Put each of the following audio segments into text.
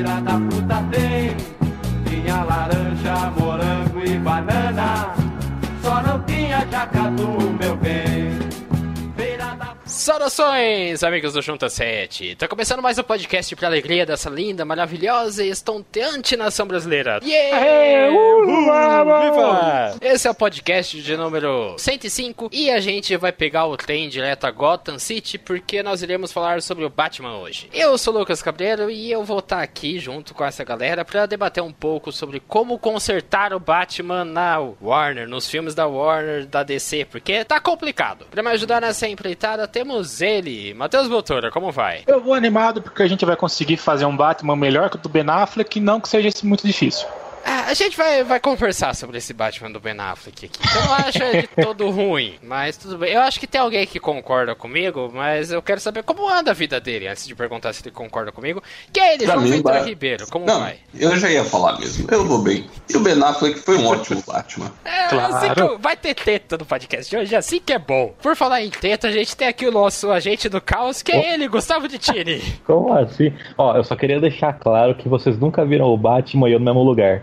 Feira da fruta tem, tinha laranja, morango e banana. Só não tinha jacatu, meu bem. Saudações, amigos do Junta 7. Tá começando mais um podcast pra alegria dessa linda, maravilhosa e estonteante nação brasileira. Yeah! Uhul! Viva! Esse é o podcast de número 105 e a gente vai pegar o trem direto a Gotham City porque nós iremos falar sobre o Batman hoje. Eu sou o Lucas Cabreiro e eu vou estar aqui junto com essa galera pra debater um pouco sobre como consertar o Batman na Warner, nos filmes da Warner, da DC, porque tá complicado. Pra me ajudar nessa empreitada, temos ele, Matheus Voltora, como vai? Eu vou animado porque a gente vai conseguir fazer um Batman melhor que o do Ben Affleck não que seja muito difícil. Ah, a gente vai, vai conversar sobre esse Batman do Ben Affleck aqui. Eu não acho ele todo ruim, mas tudo bem. Eu acho que tem alguém que concorda comigo, mas eu quero saber como anda a vida dele, antes de perguntar se ele concorda comigo. Que é ele, Pra João mim, Vitor vai- Ribeiro, como Não, vai? eu já ia falar mesmo. Eu vou bem. E o Ben Affleck foi um ótimo Batman. É, Claro. assim que eu- vai ter teta no podcast de hoje, assim que é bom. Por falar em teta, a gente tem aqui o nosso agente do caos, que é ele, Gustavo Tini. Como assim? Ó, eu só queria deixar claro que vocês nunca viram o Batman e eu no mesmo lugar.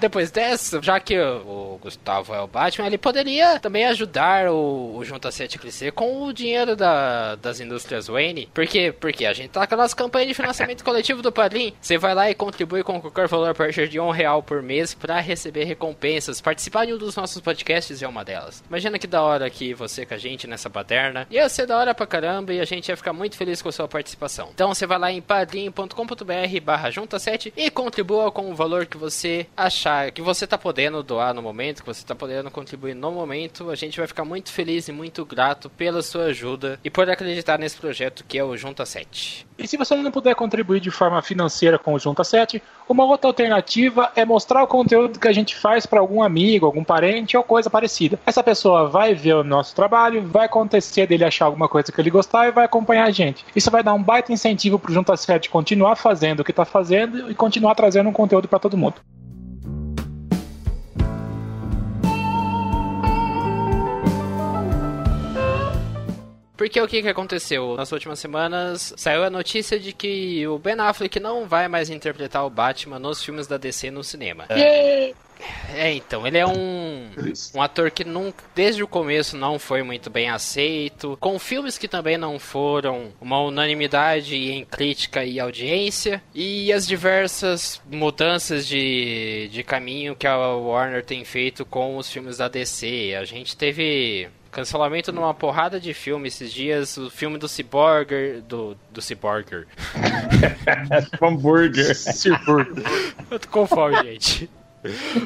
Depois dessa, já que o Gustavo é o Batman, ele poderia também ajudar o, o Junta 7 a crescer com o dinheiro da- das indústrias Wayne. Por quê? Porque a gente tá com a nossa campanha de financiamento coletivo do Padrim. Você vai lá e contribui com qualquer valor a partir de um real por mês para receber recompensas. Participar de um dos nossos podcasts é uma delas. Imagina que da hora que você com a gente nessa baderna. Ia ser da hora pra caramba e a gente ia ficar muito feliz com a sua participação. Então você vai lá em padrim.com.br barra junta 7 e contribua com o valor que você achar que você tá podendo doar no momento, que você tá podendo contribuir no momento. A gente vai ficar muito feliz e muito grato pela sua ajuda e por acreditar nesse projeto que é o Junta 7. E se você não puder contribuir de forma financeira com o Junta 7, uma outra alternativa é mostrar o conteúdo que a gente faz para algum amigo, algum parente ou coisa parecida. Essa pessoa vai ver o nosso trabalho, vai acontecer dele achar alguma coisa que ele gostar e vai acompanhar a gente. Isso vai dar um baita incentivo pro Junta 7 continuar fazendo o que tá fazendo e continuar trazendo um conteúdo para todo mundo. Porque o que, que aconteceu? Nas últimas semanas saiu a notícia de que o Ben Affleck não vai mais interpretar o Batman nos filmes da DC no cinema. É, então, ele é um, um ator que nunca, desde o começo não foi muito bem aceito, com filmes que também não foram uma unanimidade em crítica e audiência, e as diversas mudanças de, de caminho que a Warner tem feito com os filmes da DC. A gente teve cancelamento numa porrada de filmes esses dias, o filme do Cyborger, do, do Cyborger. Hambúrguer. Eu tô com fome, gente.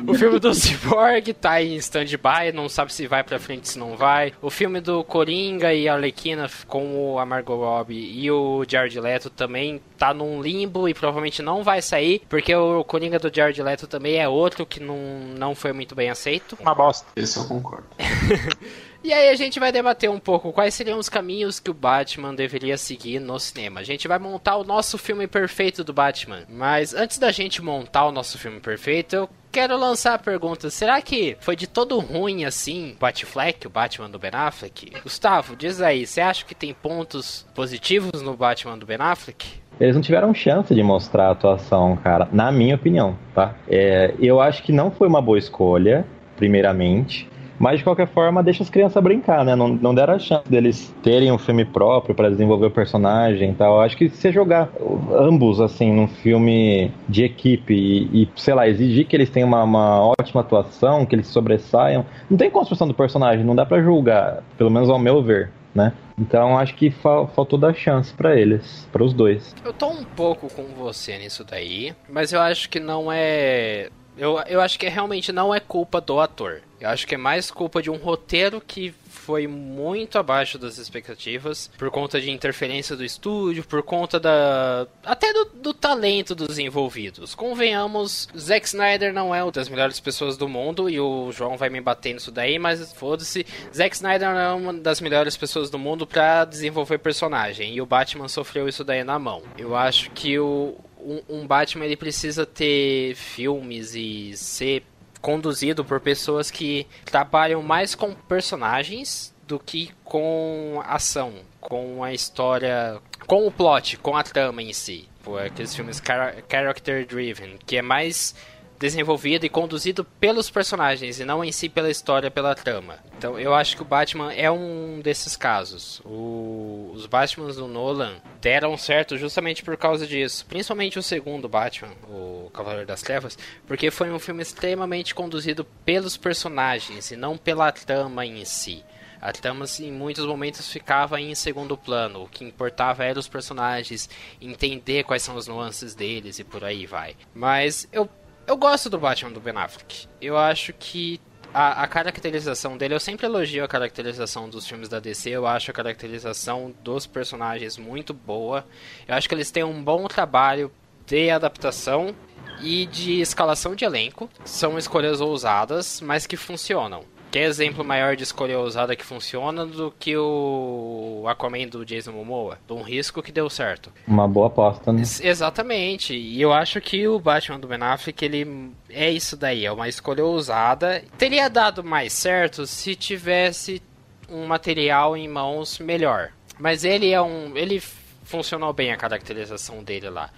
O filme do Cyborg tá em stand-by, não sabe se vai pra frente, se não vai. O filme do Coringa e Arlequina com a Margot Robbie e o Jared Leto também tá num limbo e provavelmente não vai sair, porque o Coringa do Jared Leto também é outro que não, não foi muito bem aceito. Uma bosta. Esse eu concordo. E aí a gente vai debater um pouco quais seriam os caminhos que o Batman deveria seguir no cinema. A gente vai montar o nosso filme perfeito do Batman. Mas antes da gente montar o nosso filme perfeito, eu quero lançar a pergunta: será que foi de todo ruim assim, Batfleck, o Batman do Ben Affleck? Gustavo, diz aí, você acha que tem pontos positivos no Batman do Ben Affleck? Eles não tiveram chance de mostrar a atuação, cara, na minha opinião, tá? É, eu acho que não foi uma boa escolha, primeiramente. Mas de qualquer forma, deixa as crianças brincar, né? Não, não deram a chance deles terem um filme próprio para desenvolver o personagem e tal. Acho que se jogar ambos, assim, num filme de equipe e, e, sei lá, exigir que eles tenham uma, uma ótima atuação, que eles sobressaiam, não tem construção do personagem, não dá pra julgar, pelo menos ao meu ver, né? Então acho que fa- faltou dar chance pra eles, para os dois. Eu tô um pouco com você nisso daí, mas eu acho que não é. Eu, eu acho que realmente não é culpa do ator. Eu acho que é mais culpa de um roteiro que foi muito abaixo das expectativas por conta de interferência do estúdio, por conta da. até do, do talento dos envolvidos. Convenhamos, Zack Snyder não é uma das melhores pessoas do mundo e o João vai me bater nisso daí, mas foda-se. Zack Snyder não é uma das melhores pessoas do mundo pra desenvolver personagem e o Batman sofreu isso daí na mão. Eu acho que o. Um, um Batman ele precisa ter filmes e ser conduzido por pessoas que trabalham mais com personagens do que com ação, com a história, com o plot, com a trama em si. Aqueles filmes character driven, que é mais desenvolvido e conduzido pelos personagens e não em si pela história, pela trama. Então eu acho que o Batman é um desses casos. O, os Batmans do Nolan deram certo justamente por causa disso. Principalmente o segundo Batman, o Cavaleiro das Trevas, porque foi um filme extremamente conduzido pelos personagens e não pela trama em si. A trama, em muitos momentos, ficava em segundo plano. O que importava era os personagens, entender quais são as nuances deles e por aí vai. Mas eu eu gosto do Batman do Ben Affleck. Eu acho que a, a, caracterização dele, eu sempre elogio a caracterização dos filmes da DC, eu acho a caracterização dos personagens muito boa. Eu acho que eles têm um bom trabalho de adaptação e de escalação de elenco. São escolhas ousadas, mas que funcionam. Que exemplo maior de escolha ousada que funciona do que o Aquaman do Jason Momoa? Um risco que deu certo. Uma boa aposta, né? Exatamente. E eu acho que o Batman do Ben Affleck, ele é isso daí, é uma escolha ousada. Teria dado mais certo se tivesse um material em mãos melhor. Mas ele é um. ele funcionou bem a caracterização dele lá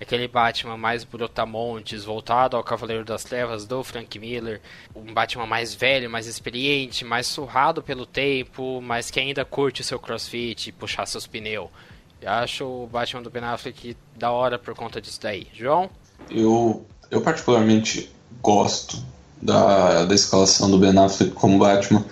aquele Batman mais brutamontes, voltado ao Cavaleiro das Trevas do Frank Miller, um Batman mais velho, mais experiente, mais surrado pelo tempo, mas que ainda curte seu crossfit, puxar seus pneus. Eu acho o Batman do Ben Affleck da hora por conta disso daí. João? Eu, eu particularmente gosto da, da escalação do Ben Affleck como Batman.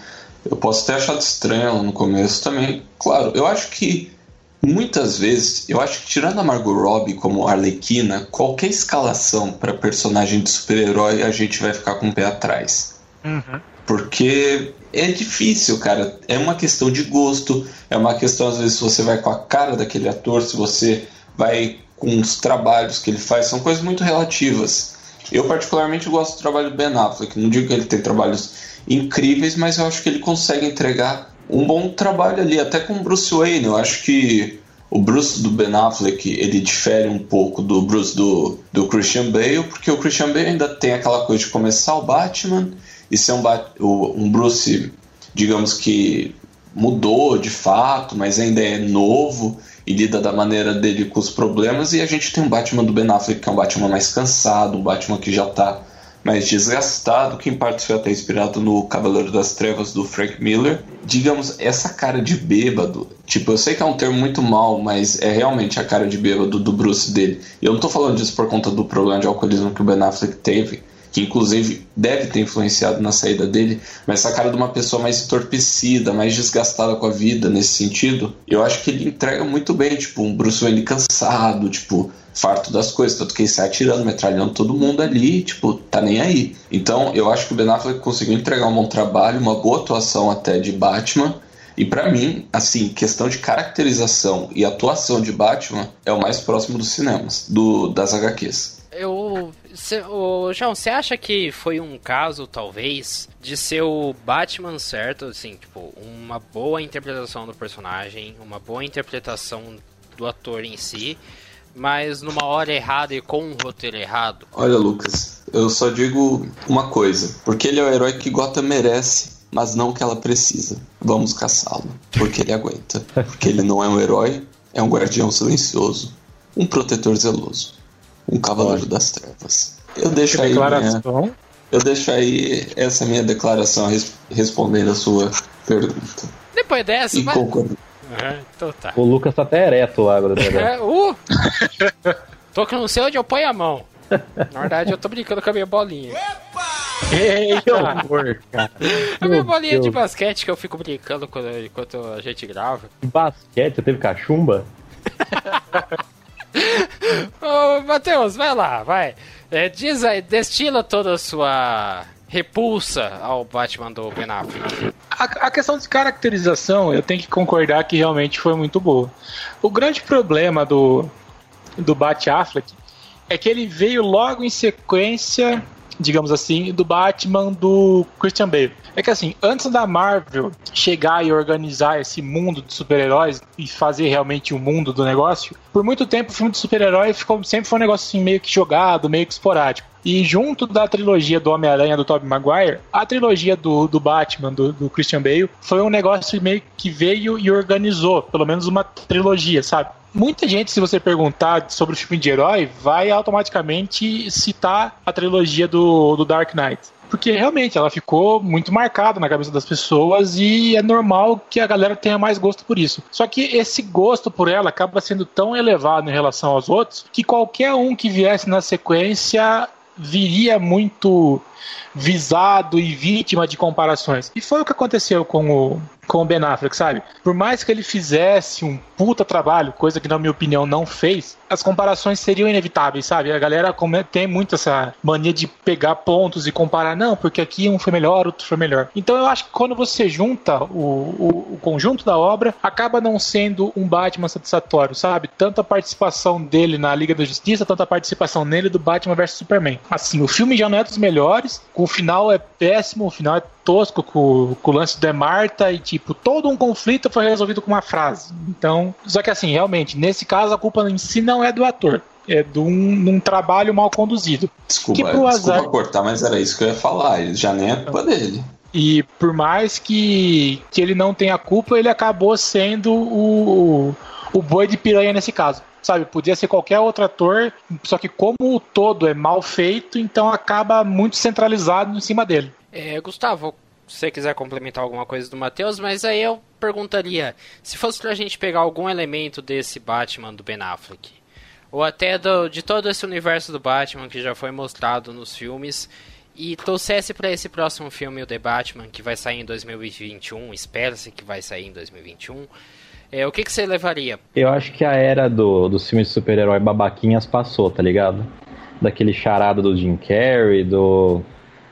Eu posso ter achado estranho no começo também. Claro, eu acho que Muitas vezes, eu acho que tirando a Margot Robbie como Arlequina, qualquer escalação para personagem de super-herói a gente vai ficar com o pé atrás. Uhum. Porque é difícil, cara. É uma questão de gosto, é uma questão, às vezes, se você vai com a cara daquele ator, se você vai com os trabalhos que ele faz, são coisas muito relativas. Eu, particularmente, gosto do trabalho do Ben Affleck. Não digo que ele tem trabalhos incríveis, mas eu acho que ele consegue entregar um bom trabalho ali, até com o Bruce Wayne. Eu acho que o Bruce do Ben Affleck ele difere um pouco do Bruce do, do Christian Bale, porque o Christian Bale ainda tem aquela coisa de começar o Batman e ser um, um Bruce, digamos que mudou de fato, mas ainda é novo e lida da maneira dele com os problemas. E a gente tem um Batman do Ben Affleck que é um Batman mais cansado, um Batman que já está mais desgastado, que em parte foi até inspirado no Cavaleiro das Trevas do Frank Miller. Digamos, essa cara de bêbado, tipo, eu sei que é um termo muito mal, mas é realmente a cara de bêbado do Bruce dele. E eu não tô falando disso por conta do problema de alcoolismo que o Ben Affleck teve, que inclusive deve ter influenciado na saída dele, mas essa cara de uma pessoa mais entorpecida, mais desgastada com a vida nesse sentido, eu acho que ele entrega muito bem, tipo, um Bruce Wayne cansado, tipo, farto das coisas, tanto que ele sai atirando, metralhando todo mundo ali, tipo, tá nem aí. Então, eu acho que o Ben Affleck conseguiu entregar um bom trabalho, uma boa atuação até de Batman. E para mim, assim, questão de caracterização e atuação de Batman é o mais próximo dos cinemas, do, das HQs. Eu. Cê, ô, João, você acha que foi um caso, talvez, de ser o Batman certo, assim, tipo, uma boa interpretação do personagem, uma boa interpretação do ator em si, mas numa hora errada e com um roteiro errado. Olha, Lucas, eu só digo uma coisa: porque ele é o herói que Gotham merece, mas não que ela precisa. Vamos caçá-lo, porque ele aguenta. Porque ele não é um herói, é um guardião silencioso, um protetor zeloso, um cavaleiro das trevas. Eu deixo aí. Minha, eu deixo aí essa minha declaração res, respondendo a sua pergunta. Depois dessa, e mas... Uhum, então tá. O Lucas tá até ereto lá agora. É, uh! tô que não sei onde eu ponho a mão. Na verdade, eu tô brincando com a minha bolinha. Eita, horror, cara. A minha bolinha Deus. de basquete que eu fico brincando quando, enquanto a gente grava. Basquete? Você teve cachumba? Ô, Matheus, vai lá, vai. É, diz aí, destila toda a sua repulsa ao Batman do Ben Affleck? A, a, questão de caracterização, eu tenho que concordar que realmente foi muito boa. O grande problema do, do Bat Affleck é que ele veio logo em sequência digamos assim, do Batman do Christian Bale. É que assim, antes da Marvel chegar e organizar esse mundo de super-heróis e fazer realmente o mundo do negócio, por muito tempo o filme de super-herói sempre foi um negócio assim meio que jogado, meio que esporádico. E junto da trilogia do Homem-Aranha do Tobey Maguire, a trilogia do, do Batman, do, do, Christian Bale, foi um negócio meio que veio e organizou, pelo menos uma trilogia, sabe? Muita gente, se você perguntar sobre o filme de herói, vai automaticamente citar a trilogia do, do Dark Knight porque realmente ela ficou muito marcada na cabeça das pessoas e é normal que a galera tenha mais gosto por isso. Só que esse gosto por ela acaba sendo tão elevado em relação aos outros que qualquer um que viesse na sequência viria muito visado e vítima de comparações. E foi o que aconteceu com o, com o Ben Affleck, sabe? Por mais que ele fizesse um puta trabalho, coisa que na minha opinião não fez, as comparações seriam inevitáveis, sabe? A galera tem muito essa mania de pegar pontos e comparar, não, porque aqui um foi melhor, outro foi melhor. Então eu acho que quando você junta o, o, o conjunto da obra, acaba não sendo um Batman satisfatório, sabe? Tanto a participação dele na Liga da Justiça, tanto a participação nele do Batman vs Superman. Assim, o filme já não é dos melhores, o final é péssimo, o final é tosco com, com o lance da Marta e, tipo, todo um conflito foi resolvido com uma frase. Então, só que assim, realmente, nesse caso a culpa em si não é do ator. É de um, um trabalho mal conduzido. Desculpa, que desculpa azar... cortar, mas era isso que eu ia falar. Já nem é culpa dele. E por mais que, que ele não tenha culpa, ele acabou sendo o, o boi de piranha nesse caso sabe? Podia ser qualquer outro ator, só que como o todo é mal feito, então acaba muito centralizado em cima dele. É, Gustavo, se você quiser complementar alguma coisa do Matheus, mas aí eu perguntaria, se fosse pra gente pegar algum elemento desse Batman do Ben Affleck, ou até do, de todo esse universo do Batman que já foi mostrado nos filmes, e trouxesse para esse próximo filme o The Batman, que vai sair em 2021, espera-se que vai sair em 2021, é, o que, que você levaria? Eu acho que a era do, dos filmes de super-herói babaquinhas passou, tá ligado? Daquele charado do Jim Carrey, do,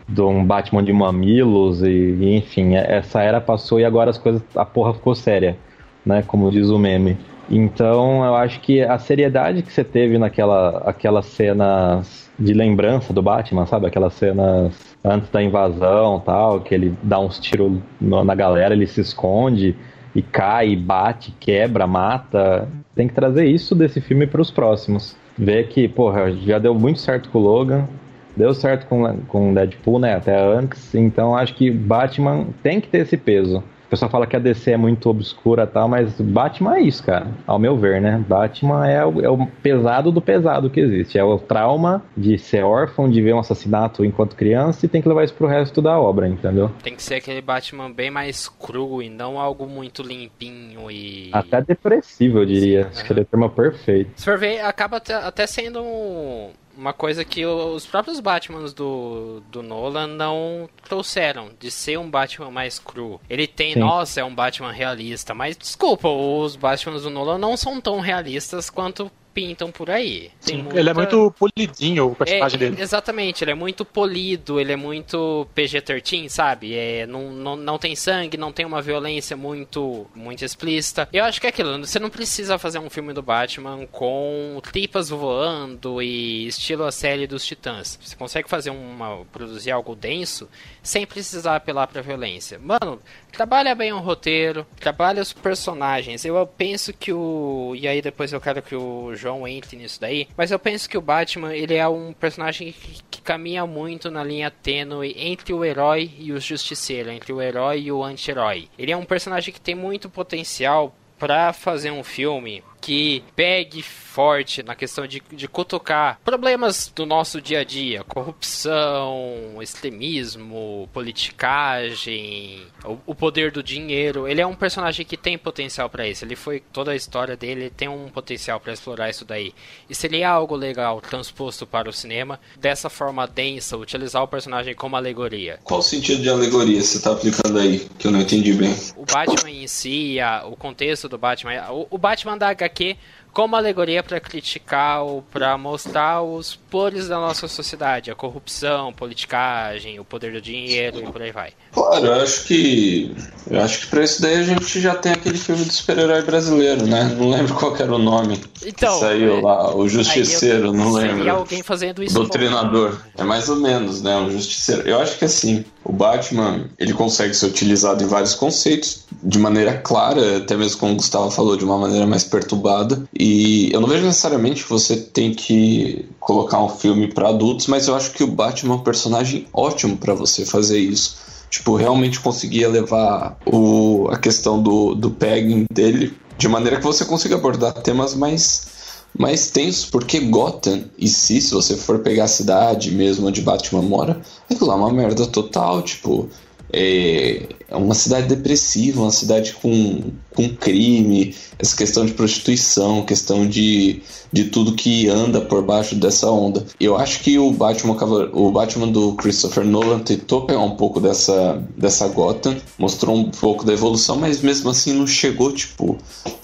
do um Batman de mamilos, e, e enfim, essa era passou e agora as coisas, a porra ficou séria, né? Como diz o meme. Então eu acho que a seriedade que você teve naquela aquelas cenas de lembrança do Batman, sabe? Aquelas cenas antes da invasão tal, que ele dá uns tiros na galera, ele se esconde e cai, bate, quebra, mata. Tem que trazer isso desse filme para os próximos. Ver que, porra, já deu muito certo com o Logan, deu certo com, com Deadpool, né? Até antes. Então acho que Batman tem que ter esse peso pessoal fala que a DC é muito obscura e tal, mas Batman é isso, cara. Ao meu ver, né? Batman é o, é o pesado do pesado que existe. É o trauma de ser órfão, de ver um assassinato enquanto criança e tem que levar isso pro resto da obra, entendeu? Tem que ser aquele Batman bem mais cru e não algo muito limpinho e. Até depressivo, eu diria. Sim, Acho que é o termo perfeito. Se for ver, acaba até sendo um uma coisa que os próprios Batmans do, do Nolan não trouxeram, de ser um Batman mais cru. Ele tem, Sim. nossa, é um Batman realista, mas desculpa, os Batmans do Nolan não são tão realistas quanto pintam por aí. Sim, muita... Ele é muito polidinho o personagem é, dele. Exatamente, ele é muito polido, ele é muito PG-13, sabe? É, não, não, não tem sangue, não tem uma violência muito, muito explícita. Eu acho que é aquilo, você não precisa fazer um filme do Batman com tripas voando e estilo a série dos Titãs. Você consegue fazer uma. produzir algo denso sem precisar apelar pra violência. Mano, trabalha bem o roteiro, trabalha os personagens. Eu penso que o. E aí depois eu quero que o João entre nisso daí. Mas eu penso que o Batman, ele é um personagem que, que caminha muito na linha tênue entre o herói e o justiceiro, entre o herói e o anti-herói. Ele é um personagem que tem muito potencial para fazer um filme que pegue forte na questão de, de cutucar problemas do nosso dia a dia, corrupção, extremismo, politicagem, o, o poder do dinheiro. Ele é um personagem que tem potencial para isso. Ele foi toda a história dele tem um potencial para explorar isso daí. E seria algo legal transposto para o cinema dessa forma densa, utilizar o personagem como alegoria. Qual o sentido de alegoria você está aplicando aí que eu não entendi bem? O Batman em si, a, o contexto do Batman, o, o Batman da HQ HQ como alegoria para criticar ou para mostrar os podres da nossa sociedade, a corrupção, politicagem, o poder do dinheiro e por aí vai. Claro, eu acho que eu acho que para isso daí a gente já tem aquele filme do super-herói brasileiro, né? Não lembro qual era o nome. Então, saiu é, lá, o Justiceiro, eu, não lembro. alguém fazendo isso. Doutrinador. É mais ou menos, né? Um Justiceiro. Eu acho que assim, o Batman, ele consegue ser utilizado em vários conceitos de maneira clara, até mesmo como o Gustavo falou, de uma maneira mais perturbada. E eu não vejo necessariamente que você tem que colocar um filme para adultos, mas eu acho que o Batman é um personagem ótimo para você fazer isso. Tipo, realmente conseguia levar o, a questão do, do pegging dele de maneira que você consiga abordar temas mais mais tensos, porque Gotham e si, se você for pegar a cidade mesmo onde Batman mora, aquilo lá é uma merda total, tipo, é, é uma cidade depressiva, uma cidade com, com crime, essa questão de prostituição, questão de, de tudo que anda por baixo dessa onda. Eu acho que o Batman, o Batman do Christopher Nolan tentou pegar um pouco dessa, dessa Gotham, mostrou um pouco da evolução, mas mesmo assim não chegou, tipo,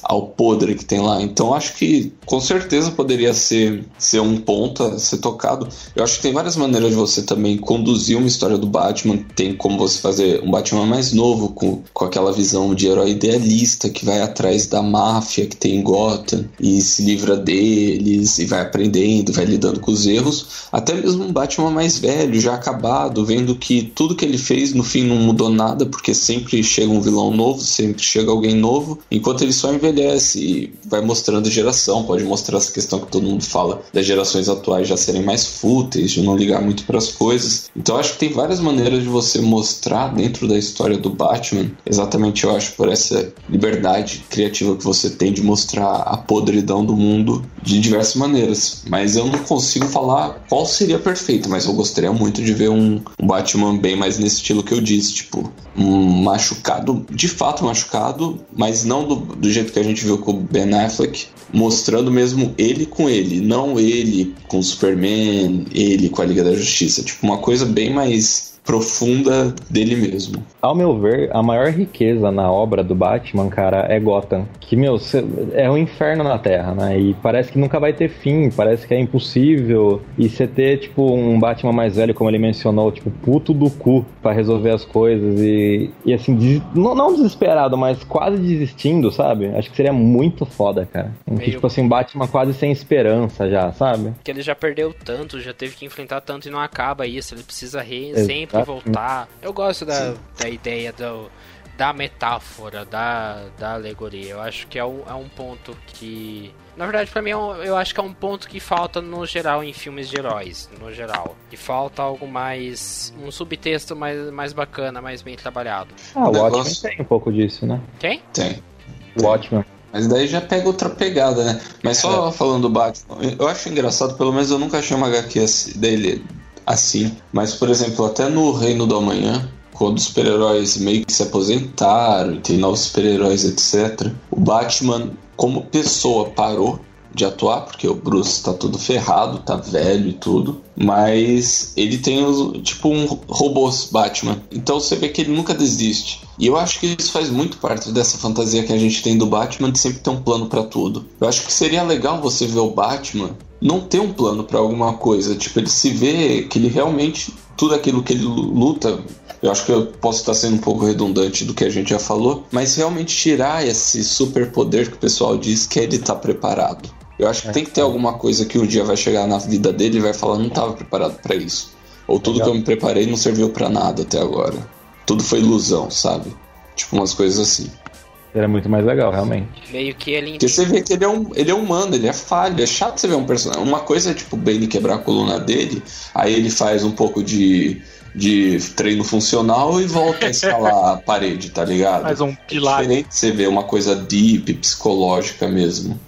ao podre que tem lá. Então acho que com certeza poderia ser, ser um ponto a ser tocado. Eu acho que tem várias maneiras de você também conduzir uma história do Batman. Tem como você fazer um Batman mais novo, com, com aquela visão de herói idealista que vai atrás da máfia que tem em Gotham e se livra deles e vai aprendendo, vai lidando com os erros. Até mesmo um Batman mais velho, já acabado, vendo que tudo que ele fez no fim não mudou nada, porque sempre chega um vilão novo, sempre chega alguém novo, enquanto ele só envelhece e vai mostrando geração. Pode mostrar essa questão que todo mundo fala das gerações atuais já serem mais fúteis, de não ligar muito para as coisas. Então acho que tem várias maneiras de você mostrar dentro da história do Batman, exatamente eu acho por essa liberdade criativa que você tem de mostrar a podridão do mundo de diversas maneiras. Mas eu não consigo falar qual seria perfeito, mas eu gostaria muito de ver um, um Batman bem mais nesse estilo que eu disse, tipo, um machucado, de fato machucado, mas não do, do jeito que a gente viu com o Ben Affleck, mostrando mesmo ele com ele, não ele com o Superman, ele com a Liga da Justiça. Tipo, uma coisa bem mais profunda dele mesmo. Ao meu ver, a maior riqueza na obra do Batman, cara, é Gotham. Que, meu, é um inferno na Terra, né? E parece que nunca vai ter fim, parece que é impossível. E você ter, tipo, um Batman mais velho, como ele mencionou, tipo, puto do cu para resolver as coisas e, e assim, des... não, não, desesperado, mas quase desistindo, sabe? Acho que seria muito foda, cara. Meio... Tipo assim, Batman quase sem esperança já, sabe? Que ele já perdeu tanto, já teve que enfrentar tanto e não acaba isso. Ele precisa re... sempre sempre voltar. Eu gosto da, da ideia do, da metáfora, da, da alegoria. Eu acho que é um, é um ponto que. Na verdade, para mim, é eu acho que é um ponto que falta no geral em filmes de heróis, no geral. Que falta algo mais. um subtexto mais, mais bacana, mais bem trabalhado. Ah, o negócio... Watchmen tem um pouco disso, né? Quem? Tem. O Watchmen. Mas daí já pega outra pegada, né? Mas só é. falando do Batman, eu acho engraçado, pelo menos eu nunca achei uma HQ dele assim. Mas, por exemplo, até no Reino do Amanhã, quando os super-heróis meio que se aposentaram e tem novos super-heróis, etc., o Batman, como pessoa, parou de atuar, porque o Bruce tá todo ferrado, tá velho e tudo. Mas ele tem tipo um robôs Batman. Então você vê que ele nunca desiste. E eu acho que isso faz muito parte dessa fantasia que a gente tem do Batman de sempre ter um plano para tudo. Eu acho que seria legal você ver o Batman não ter um plano para alguma coisa. Tipo, ele se vê que ele realmente. Tudo aquilo que ele luta eu acho que eu posso estar sendo um pouco redundante do que a gente já falou, mas realmente tirar esse superpoder que o pessoal diz que é ele estar tá preparado. Eu acho que é. tem que ter alguma coisa que um dia vai chegar na vida dele e vai falar: não estava preparado para isso. Ou tudo Legal. que eu me preparei não serviu para nada até agora. Tudo foi ilusão, sabe? Tipo umas coisas assim. Era muito mais legal, realmente. Meio que ele. Porque você vê que ele é, um, ele é humano, ele é falho. É chato você ver um personagem. Uma coisa é tipo o Bane quebrar a coluna dele, aí ele faz um pouco de, de treino funcional e volta a escalar a parede, tá ligado? Mais um pilar. É diferente você vê uma coisa deep, psicológica mesmo.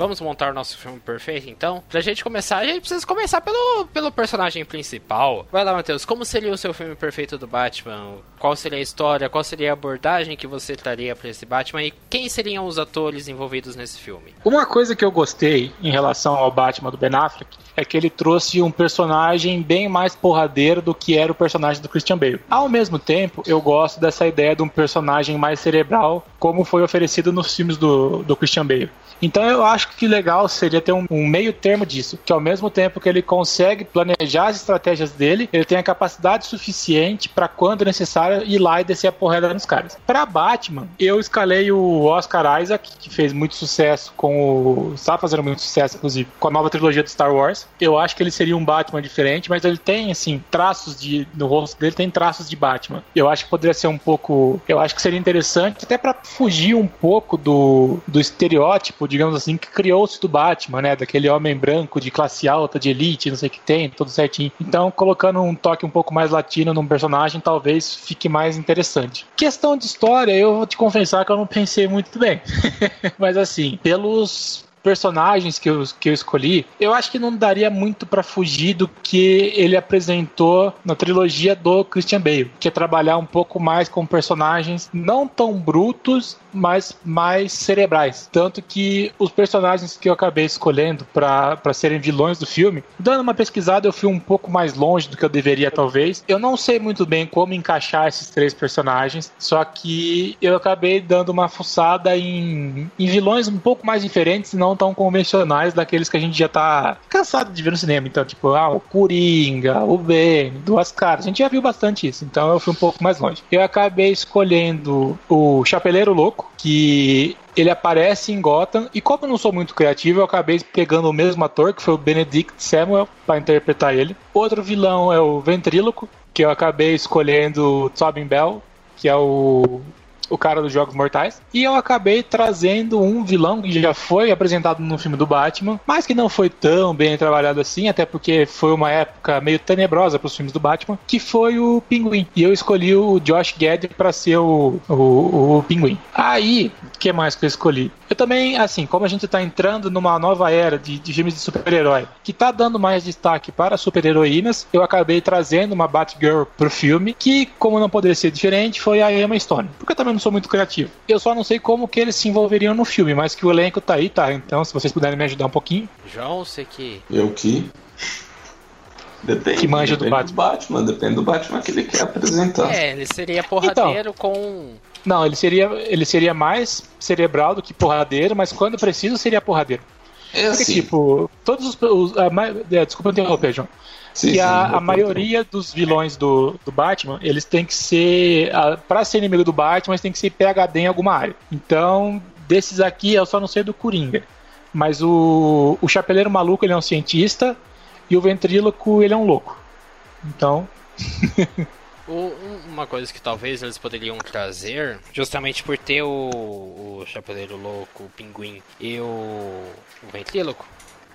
Vamos montar o nosso filme perfeito, então? Pra gente começar, a gente precisa começar pelo, pelo personagem principal. Vai lá, Matheus, como seria o seu filme perfeito do Batman? Qual seria a história? Qual seria a abordagem que você traria para esse Batman? E quem seriam os atores envolvidos nesse filme? Uma coisa que eu gostei em relação ao Batman do Ben Affleck é que ele trouxe um personagem bem mais porradeiro do que era o personagem do Christian Bale. Ao mesmo tempo, eu gosto dessa ideia de um personagem mais cerebral, como foi oferecido nos filmes do, do Christian Bale. Então eu acho que legal seria ter um, um, meio termo disso, que ao mesmo tempo que ele consegue planejar as estratégias dele, ele tem a capacidade suficiente para quando necessário ir lá e descer a porrada nos caras. Para Batman, eu escalei o Oscar Isaac, que fez muito sucesso com o está fazendo muito sucesso inclusive com a nova trilogia de Star Wars. Eu acho que ele seria um Batman diferente, mas ele tem assim traços de no rosto dele tem traços de Batman. Eu acho que poderia ser um pouco, eu acho que seria interessante até para fugir um pouco do, do estereótipo digamos assim, que criou-se do Batman, né? Daquele homem branco de classe alta, de elite, não sei o que tem, tudo certinho. Então, colocando um toque um pouco mais latino num personagem, talvez fique mais interessante. Questão de história, eu vou te confessar que eu não pensei muito bem. Mas assim, pelos personagens que eu, que eu escolhi, eu acho que não daria muito para fugir do que ele apresentou na trilogia do Christian Bale, que é trabalhar um pouco mais com personagens não tão brutos mas mais cerebrais. Tanto que os personagens que eu acabei escolhendo para serem vilões do filme, dando uma pesquisada, eu fui um pouco mais longe do que eu deveria, talvez. Eu não sei muito bem como encaixar esses três personagens, só que eu acabei dando uma fuçada em, em vilões um pouco mais diferentes e não tão convencionais daqueles que a gente já tá cansado de ver no cinema. Então, tipo, ah, o Coringa, o Ben, Duas Caras. A gente já viu bastante isso, então eu fui um pouco mais longe. Eu acabei escolhendo o Chapeleiro Louco que ele aparece em Gotham e como eu não sou muito criativo, eu acabei pegando o mesmo ator, que foi o Benedict Samuel, para interpretar ele. Outro vilão é o Ventríloco, que eu acabei escolhendo Tobin Bell, que é o o cara dos Jogos Mortais. E eu acabei trazendo um vilão que já foi apresentado no filme do Batman, mas que não foi tão bem trabalhado assim, até porque foi uma época meio tenebrosa para os filmes do Batman, que foi o Pinguim. E eu escolhi o Josh Gad para ser o, o, o Pinguim. Aí, o que mais que eu escolhi? Eu também, assim, como a gente está entrando numa nova era de, de filmes de super-herói, que está dando mais destaque para super-heroínas, eu acabei trazendo uma Batgirl pro filme, que, como não poderia ser diferente, foi a Emma Stone. Porque eu também sou muito criativo. Eu só não sei como que eles se envolveriam no filme, mas que o elenco tá aí, tá. Então, se vocês puderem me ajudar um pouquinho. João, você que. Eu que. Depende, que manja depende do Batman. do Batman. Depende do Batman que ele quer apresentar. É, ele seria porradeiro Então. com. Não, ele seria, ele seria mais cerebral do que porradeiro, mas quando preciso seria porradeiro. É Porque, assim. tipo, todos os. os a, é, desculpa interromper, João. Sim, E sim, a, a maioria dos vilões do, do Batman, eles têm que ser. a- Pra ser inimigo do Batman, eles têm que ser PHD em alguma área. Então, desses aqui, eu só não sei do Coringa. Mas o, o Chapeleiro Maluco, ele é um cientista. E o Ventríloco, ele é um louco. Então, um- uma coisa que talvez eles poderiam trazer, justamente por ter o, o Chapeleiro Louco, o Pinguim e o, o Ventríloco,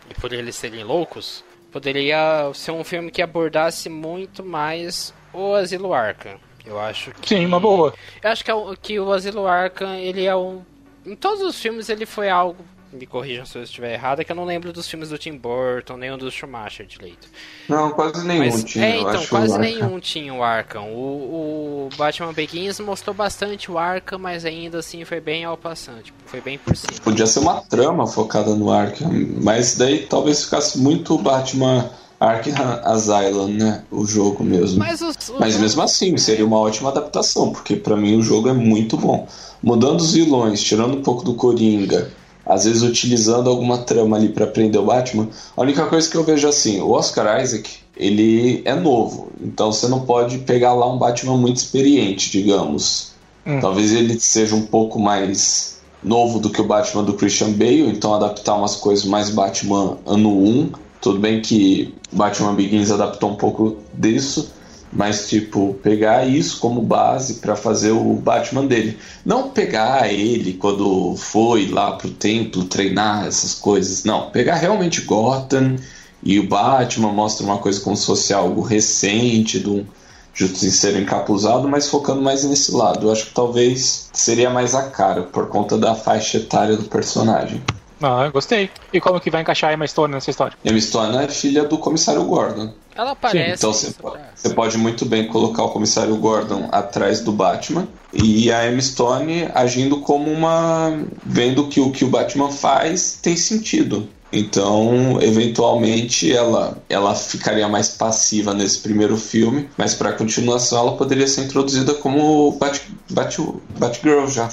e por eles serem loucos, poderia ser um filme que abordasse muito mais o Asilo Arkham. Eu acho que... sim, uma boa. Eu acho que, é o- que o Asilo Arkham, ele é um... Em todos os filmes ele foi algo... Me corrijam se eu estiver errado, é que eu não lembro dos filmes do Tim Burton, nem o do Schumacher direito. Não, quase nenhum Mas, tinha. é, então, quase nenhum tinha o Arkham. O, o Batman Begins mostrou bastante o Arkham, mas ainda assim foi bem ao passante. Foi bem por cima. Podia ser uma trama focada no Arkham, mas daí talvez ficasse muito Batman Arkham Asylum, né? O jogo mesmo. Mas, os, os- Mas mesmo assim, seria uma ótima adaptação, porque pra mim o jogo é muito bom. Mudando os vilões, tirando um pouco do Coringa, às vezes utilizando alguma trama ali pra prender o Batman, a única coisa que eu vejo assim, o Oscar Isaac, ele é novo, então você não pode pegar lá um Batman muito experiente, digamos. Hum. Talvez ele seja um pouco mais novo do que o Batman do Christian Bale, então adaptar umas coisas mais Batman ano 1. Tudo bem que Batman Begins adaptou um pouco disso, mas tipo, pegar isso como base pra fazer o Batman dele. Não pegar ele quando foi lá pro templo treinar essas coisas, não. Pegar realmente Gotham e o Batman mostra uma coisa como se fosse algo recente, de um justiceiro encapuzado, mas focando mais nesse lado. Eu acho que talvez seria mais a cara por conta da faixa etária do personagem. Ah, gostei. E como que vai encaixar a Emma Stone nessa história? Emma Stone é filha do comissário Gordon. Ela aparece. Então você pode, você pode muito bem colocar o comissário Gordon atrás do Batman e a Emma Stone agindo como uma. vendo que o que o Batman faz tem sentido. Então, eventualmente, ela, ela ficaria mais passiva nesse primeiro filme, mas para a continuação ela poderia ser introduzida como Bat, Bat, Batgirl já.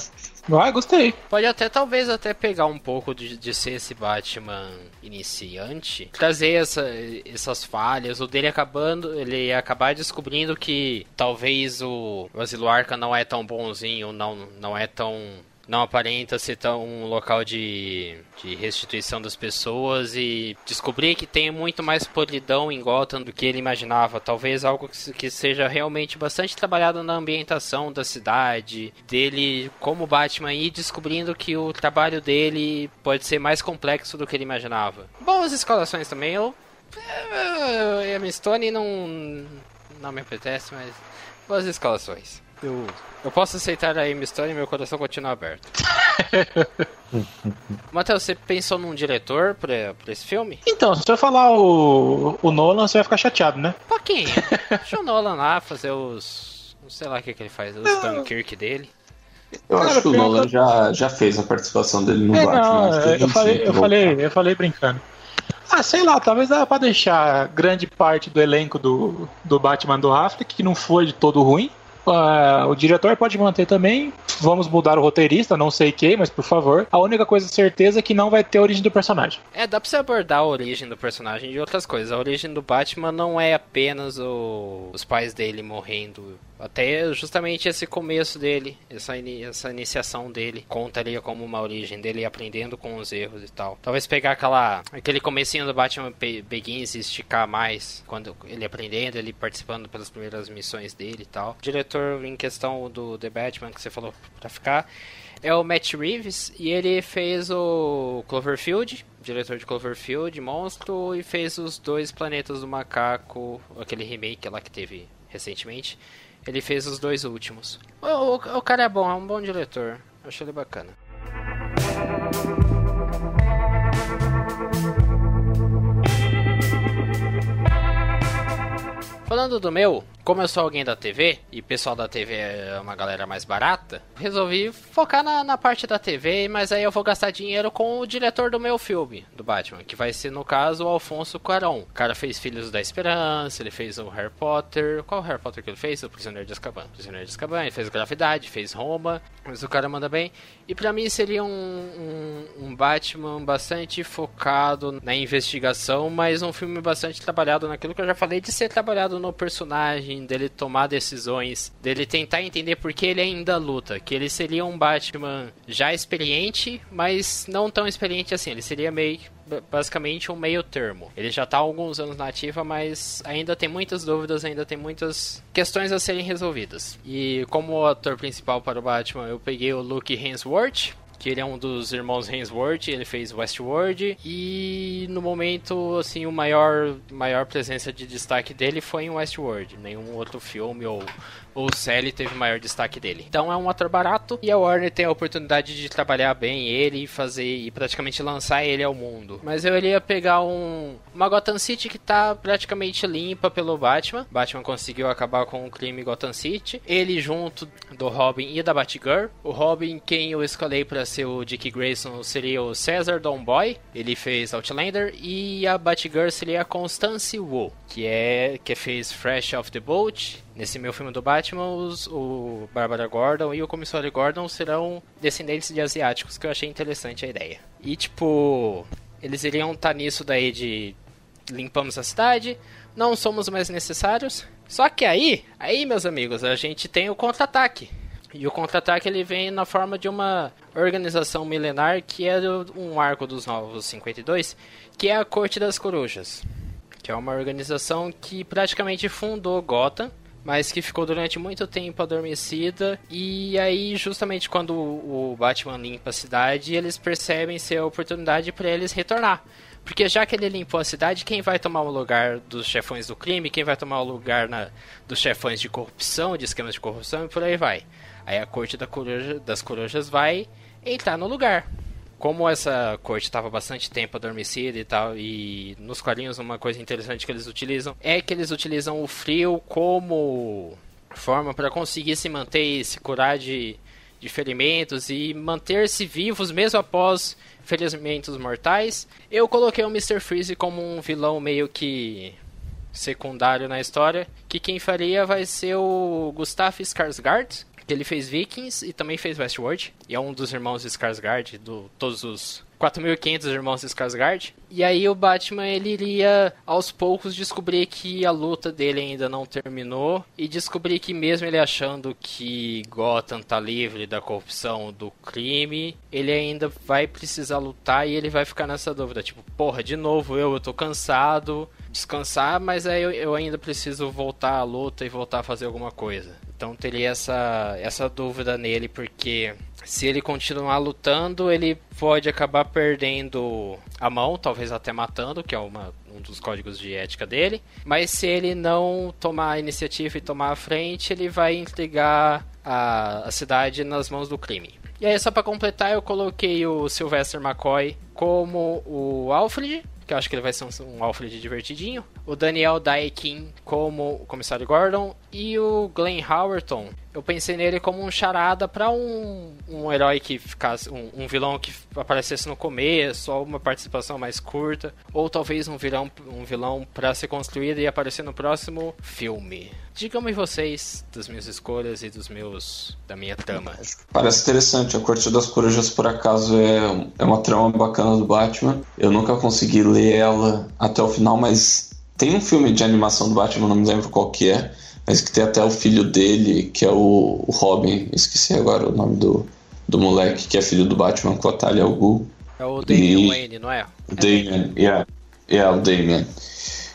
Ah, gostei. Pode até, talvez, até pegar um pouco de, de ser esse Batman iniciante, trazer essa, essas falhas, o dele acabando, ele acabar descobrindo que talvez o Asilo Arca não é tão bonzinho, não, não é tão não aparenta ser tão um local de, de restituição das pessoas e descobrir que tem muito mais podridão em Gotham do que ele imaginava. Talvez algo que, que seja realmente bastante trabalhado na ambientação da cidade, dele como Batman e descobrindo que o trabalho dele pode ser mais complexo do que ele imaginava. Boas escalações também, eu. a Stone não. não me apetece, mas. Boas escalações. Eu, eu posso aceitar a Amy Stone e meu coração continua aberto. Matheus, você pensou num diretor pra, pra esse filme? Então, se eu falar o, o Nolan, você vai ficar chateado, né? Um pouquinho. Deixa o Nolan lá fazer os. Não sei lá o que, que ele faz, os Dunkirk dele. Eu Cara, acho que o Nolan já, já fez a participação dele no É, Batman. não, a eu falei, eu voltar. falei, eu falei brincando. Ah, sei lá, talvez dá pra deixar grande parte do elenco do, do Batman do Affleck, que não foi de todo ruim. Ah, o diretor pode manter também. Vamos mudar o roteirista, não sei quem, mas por favor. A única coisa certeza é que não vai ter a origem do personagem. É, dá pra você abordar a origem do personagem de outras coisas. A origem do Batman não é apenas o- os pais dele morrendo. Até justamente esse começo dele, essa, ini- essa iniciação dele, contaria como uma origem dele aprendendo com os erros e tal. Talvez pegar aquela, aquele comecinho do Batman Be- Begins e esticar mais, quando ele aprendendo, ele participando pelas primeiras missões dele e tal. O diretor em questão do The Batman, que você falou pra ficar, é o Matt Reeves e ele fez o Cloverfield, diretor de Cloverfield, Monstro, e fez os dois Planetas do Macaco, aquele remake lá que teve recentemente. Ele fez os dois últimos. O, o, o cara é bom, é um bom diretor. Achei ele bacana. Falando do meu, como eu sou alguém da TV, e pessoal da TV é uma galera mais barata, resolvi focar na, na parte da TV, mas aí eu vou gastar dinheiro com o diretor do meu filme, do Batman, que vai ser, no caso, o Alfonso Cuarón. O cara fez Filhos da Esperança, ele fez o Harry Potter... Qual Harry Potter que ele fez? O Prisioneiro de Azkaban. Prisioneiro de Azkaban, ele fez Gravidade, fez Roma, mas o cara manda bem. E pra mim seria um, um, um Batman bastante focado na investigação, mas um filme bastante trabalhado naquilo que eu já falei de ser trabalhado no personagem, dele tomar decisões, dele tentar entender por que ele ainda luta, que ele seria um Batman já experiente, mas não tão experiente assim, ele seria meio basicamente um meio termo. Ele já está há alguns anos na ativa, mas ainda tem muitas dúvidas, ainda tem muitas questões a serem resolvidas. E como ator principal para o Batman, eu peguei o Luke Hemsworth, que ele é um dos irmãos Hemsworth, ele fez Westworld e no momento assim o maior maior presença de destaque dele foi em Westworld, nenhum outro filme ou ou série teve maior destaque dele. Então é um ator barato e a Warner tem a oportunidade de trabalhar bem ele e fazer e praticamente lançar ele ao mundo. Mas eu iria pegar um uma Gotham City que tá praticamente limpa pelo Batman. Batman conseguiu acabar com o crime Gotham City. Ele junto do Robin e da Batgirl. O Robin quem eu escolhi para ser o Dick Grayson seria o Cesar Boy. Ele fez Outlander e a Batgirl seria a Constance Wu, que é que fez Fresh Off the Boat Nesse meu filme do Batman, os, o Barbara Gordon e o Comissário Gordon serão descendentes de asiáticos, que eu achei interessante a ideia. E tipo, eles iriam estar nisso daí de limpamos a cidade, não somos mais necessários. Só que aí, aí meus amigos, a gente tem o contra-ataque. E o contra-ataque ele vem na forma de uma organização milenar que é um arco dos Novos 52, que é a Corte das Corujas. Que é uma organização que praticamente fundou Gotham mas que ficou durante muito tempo adormecida. E aí, justamente quando o Batman limpa a cidade, eles percebem ser a oportunidade para eles retornar. Porque já que ele limpou a cidade, quem vai tomar o lugar dos chefões do crime, quem vai tomar o lugar na, dos chefões de corrupção, de esquemas de corrupção e por aí vai. Aí a corte da coruja, das corujas vai entrar no lugar. Como essa corte estava bastante tempo adormecida e tal, e nos quadrinhos uma coisa interessante que eles utilizam é que eles utilizam o frio como forma para conseguir se manter e se curar de, de ferimentos e manter-se vivos mesmo após ferimentos mortais. Eu coloquei o Mr. Freeze como um vilão meio que secundário na história, que quem faria vai ser o Gustav Skarsgård, ele fez Vikings e também fez Westworld, e é um dos irmãos Skarsgård, do todos os 4.500 irmãos Skarsgård. E aí o Batman ele iria aos poucos descobrir que a luta dele ainda não terminou e descobrir que mesmo ele achando que Gotham tá livre da corrupção, do crime, ele ainda vai precisar lutar e ele vai ficar nessa dúvida, tipo, porra, de novo eu, eu tô cansado, descansar, mas aí eu, eu ainda preciso voltar à luta e voltar a fazer alguma coisa. Então teria essa, essa dúvida nele, porque se ele continuar lutando, ele pode acabar perdendo a mão, talvez até matando, que é uma, um dos códigos de ética dele. Mas se ele não tomar a iniciativa e tomar a frente, ele vai entregar a, a cidade nas mãos do crime. E aí, só para completar, eu coloquei o Sylvester McCoy como o Alfred, que eu acho que ele vai ser um, um Alfred divertidinho. O Daniel Daekin como o Comissário Gordon. E o Glenn Howerton, eu pensei nele como um charada para um, um herói que ficasse. Um, um, vilão que aparecesse no começo, ou uma participação mais curta. Ou talvez um vilão, um vilão para ser construído e aparecer no próximo filme. Digam-me vocês das minhas escolhas e dos meus. da minha trama. Parece interessante. A Corte das Corujas, por acaso, é, é uma trama bacana do Batman. Eu nunca consegui ler ela até o final, mas tem um filme de animação do Batman, não me lembro qual que é, mas que tem até o filho dele, que é o, o Robin, esqueci agora o nome do, do moleque, que é filho do Batman com a Talia al Ghul. É o Damian. Wayne, não é? O Damian, é yeah, yeah, o Damian.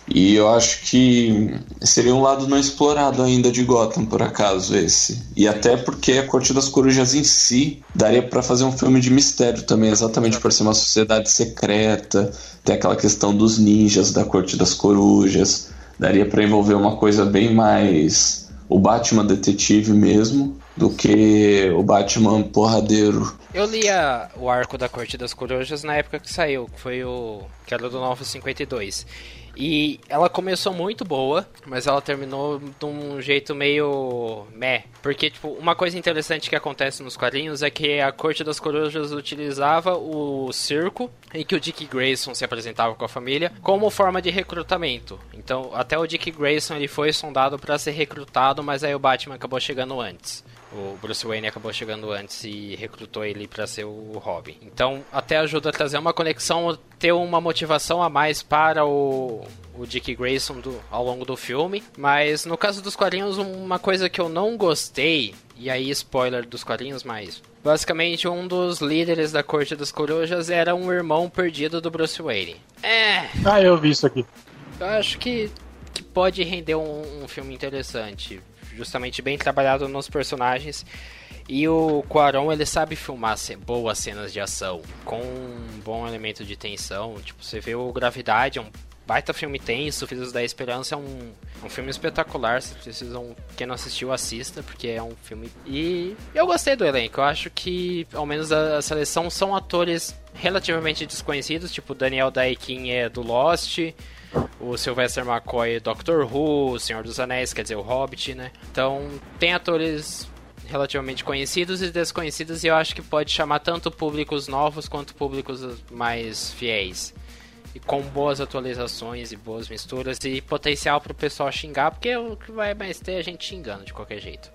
E eu acho que seria um lado não explorado ainda de Gotham, por acaso, esse. E até porque a Corte das Corujas em si daria para fazer um filme de mistério também, exatamente por ser uma sociedade secreta, tem aquela questão dos ninjas da Corte das Corujas. Daria para envolver uma coisa bem mais o Batman detetive mesmo do que o Batman porradeiro. Eu li a, o arco da Corte das Corujas na época que saiu, que foi o que era do Novo 52. E ela começou muito boa, mas ela terminou de um jeito meio meh. Porque, tipo, uma coisa interessante que acontece nos quadrinhos é que a Corte das Corujas utilizava o circo em que o Dick Grayson se apresentava com a família como forma de recrutamento. Então, até o Dick Grayson ele foi sondado para ser recrutado, mas aí o Batman acabou chegando antes. O Bruce Wayne acabou chegando antes e recrutou ele para ser o Robin. Então, até ajuda a trazer uma conexão, ter uma motivação a mais para o, o Dick Grayson do, ao longo do filme. Mas no caso dos quadrinhos, uma coisa que eu não gostei, e aí spoiler dos quadrinhos, mas basicamente um dos líderes da Corte das Corujas era um irmão perdido do Bruce Wayne. É. Ah, eu vi isso aqui. Eu acho que, que pode render um, um filme interessante justamente bem trabalhado nos personagens. E o Quaron ele sabe filmar boas cenas de ação com um bom elemento de tensão. Tipo, você vê o Gravidade, é um baita filme tenso. Filhos da Esperança é um, um filme espetacular. Se precisam, quem não assistiu, assista, porque é um filme. E eu gostei do elenco. Eu acho que, ao menos a, a seleção, são atores relativamente desconhecidos. Tipo, Daniel Daekin é do Lost o Sylvester McCoy Doctor Who, Senhor dos Anéis, quer dizer, o Hobbit, né? Então, tem atores relativamente conhecidos e desconhecidos e eu acho que pode chamar tanto públicos novos quanto públicos mais fiéis. E com boas atualizações e boas misturas e potencial para o pessoal xingar, porque o que vai mais ter é a gente xingando de qualquer jeito.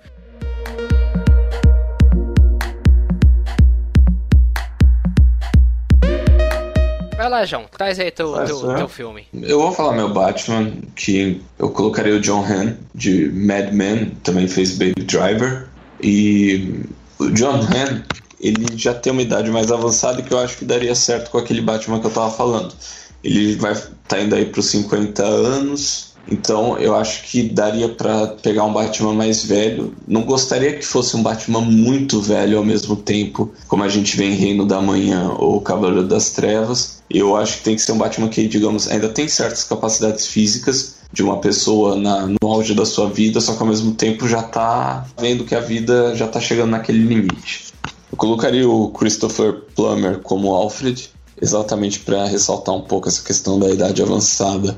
Vai lá, João, traz aí teu, teu, teu, filme. Eu vou falar meu Batman, que eu colocaria o John Hamm, de Mad Men, também fez Baby Driver. E o John Hamm, ele já tem uma idade mais avançada que eu acho que daria certo com aquele Batman que eu tava falando. Ele vai tá indo aí pros 50 anos, então eu acho que daria para pegar um Batman mais velho. Não gostaria que fosse um Batman muito velho ao mesmo tempo, como a gente vê em Reino da Manhã ou Cavaleiro das Trevas. Eu acho que tem que ser um Batman que, digamos, ainda tem certas capacidades físicas de uma pessoa na, no auge da sua vida, só que ao mesmo tempo já tá vendo que a vida já tá chegando naquele limite. Eu colocaria o Christopher Plummer como Alfred, exatamente para ressaltar um pouco essa questão da idade avançada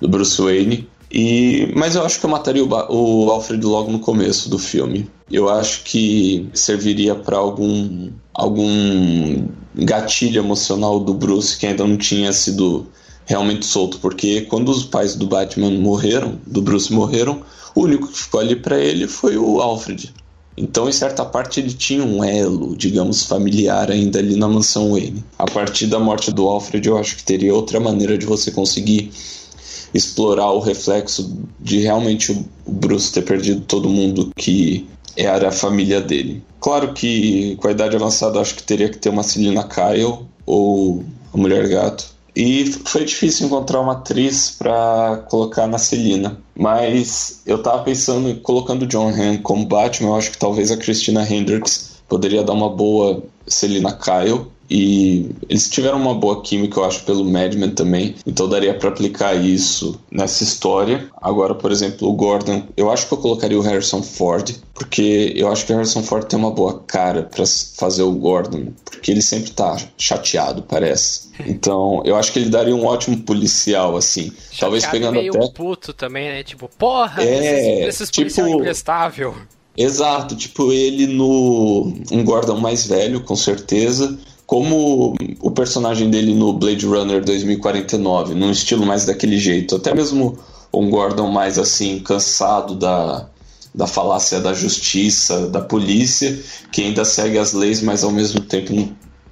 do Bruce Wayne. E, mas eu acho que eu mataria o, o Alfred logo no começo do filme. Eu acho que serviria para algum algum gatilho emocional do Bruce que ainda não tinha sido realmente solto, porque quando os pais do Batman morreram, do Bruce morreram, o único que ficou ali para ele foi o Alfred. Então, em certa parte, ele tinha um elo, digamos, familiar ainda ali na mansão Wayne. A partir da morte do Alfred, eu acho que teria outra maneira de você conseguir explorar o reflexo de realmente o Bruce ter perdido todo mundo que era a família dele. Claro que com a idade avançada acho que teria que ter uma Selina Kyle ou a Mulher Gato. E foi difícil encontrar uma atriz para colocar na Celina. Mas eu tava pensando em colocando John Hamm como Batman, eu acho que talvez a Christina Hendricks poderia dar uma boa Selina Kyle. E eles tiveram uma boa química, eu acho, pelo Madman também. Então daria para aplicar isso nessa história. Agora, por exemplo, o Gordon, eu acho que eu colocaria o Harrison Ford, porque eu acho que o Harrison Ford tem uma boa cara para fazer o Gordon, porque ele sempre tá chateado, parece. Então, eu acho que ele daria um ótimo policial, assim. Chateado talvez pegando meio até. puto também, né? Tipo, porra, é, esses, esses tipo... imprestável. Exato, tipo ele no um Gordon mais velho, com certeza, como o personagem dele no Blade Runner 2049, num estilo mais daquele jeito, até mesmo um Gordon mais assim cansado da da falácia da justiça, da polícia, que ainda segue as leis, mas ao mesmo tempo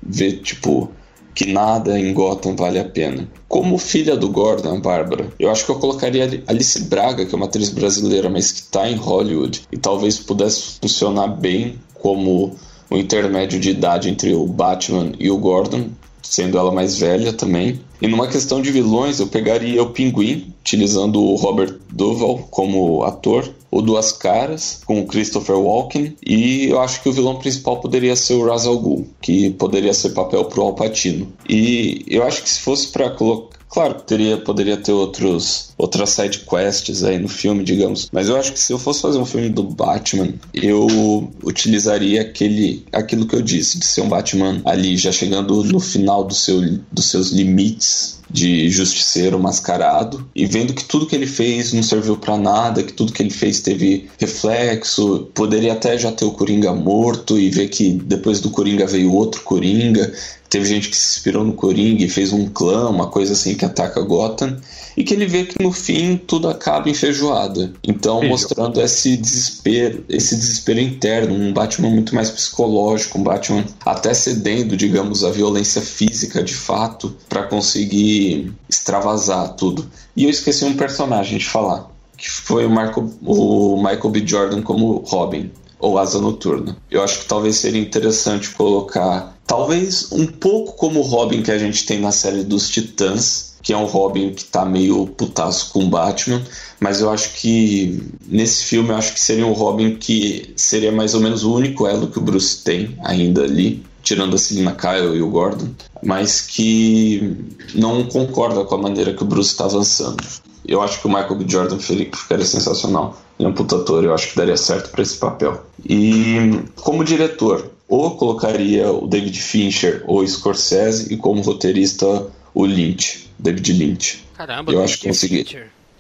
vê tipo que nada em Gotham vale a pena. Como filha do Gordon, Bárbara, eu acho que eu colocaria Alice Braga, que é uma atriz brasileira, mas que está em Hollywood e talvez pudesse funcionar bem como o intermédio de idade entre o Batman e o Gordon, sendo ela mais velha também. E numa questão de vilões, eu pegaria o Pinguim, utilizando o Robert Duvall como ator, o Duas Caras, com o Christopher Walken, e eu acho que o vilão principal poderia ser o Ra's al Ghul, que poderia ser papel pro Al Pacino. E eu acho que se fosse para colocar Claro que teria, poderia ter outros, outras side quests aí no filme, digamos. Mas eu acho que se eu fosse fazer um filme do Batman, eu utilizaria aquele, aquilo que eu disse, de ser um Batman ali já chegando no final do seu, dos seus limites de justiceiro mascarado. E vendo que tudo que ele fez não serviu para nada, que tudo que ele fez teve reflexo, poderia até já ter o Coringa morto e ver que depois do Coringa veio outro Coringa, teve gente que se inspirou no Coringa e fez um clã, uma coisa assim que ataca Gotham, e que ele vê que no fim tudo acaba em feijoada. Então, mostrando esse desespero, esse desespero interno, um Batman muito mais psicológico, um Batman até cedendo, digamos, a violência física de fato para conseguir extravasar tudo. E eu esqueci um personagem de falar, que foi o, Marco, o Michael B. Jordan como Robin ou Asa Noturna. Eu acho que talvez seria interessante colocar, talvez um pouco como o Robin que a gente tem na série dos Titãs, que é um Robin que tá meio putaço com o Batman, mas eu acho que nesse filme eu acho que seria um Robin que seria mais ou menos o único elo que o Bruce tem ainda ali, tirando a Selina Kyle e o Gordon, mas que não concorda com a maneira que o Bruce está avançando. Eu acho que o Michael B. Jordan ficaria sensacional. Ele é um puta ator, eu acho que daria certo para esse papel. E como diretor, ou colocaria o David Fincher ou Scorsese, e como roteirista, o Lynch, David Lynch. Caramba, eu acho que consegui.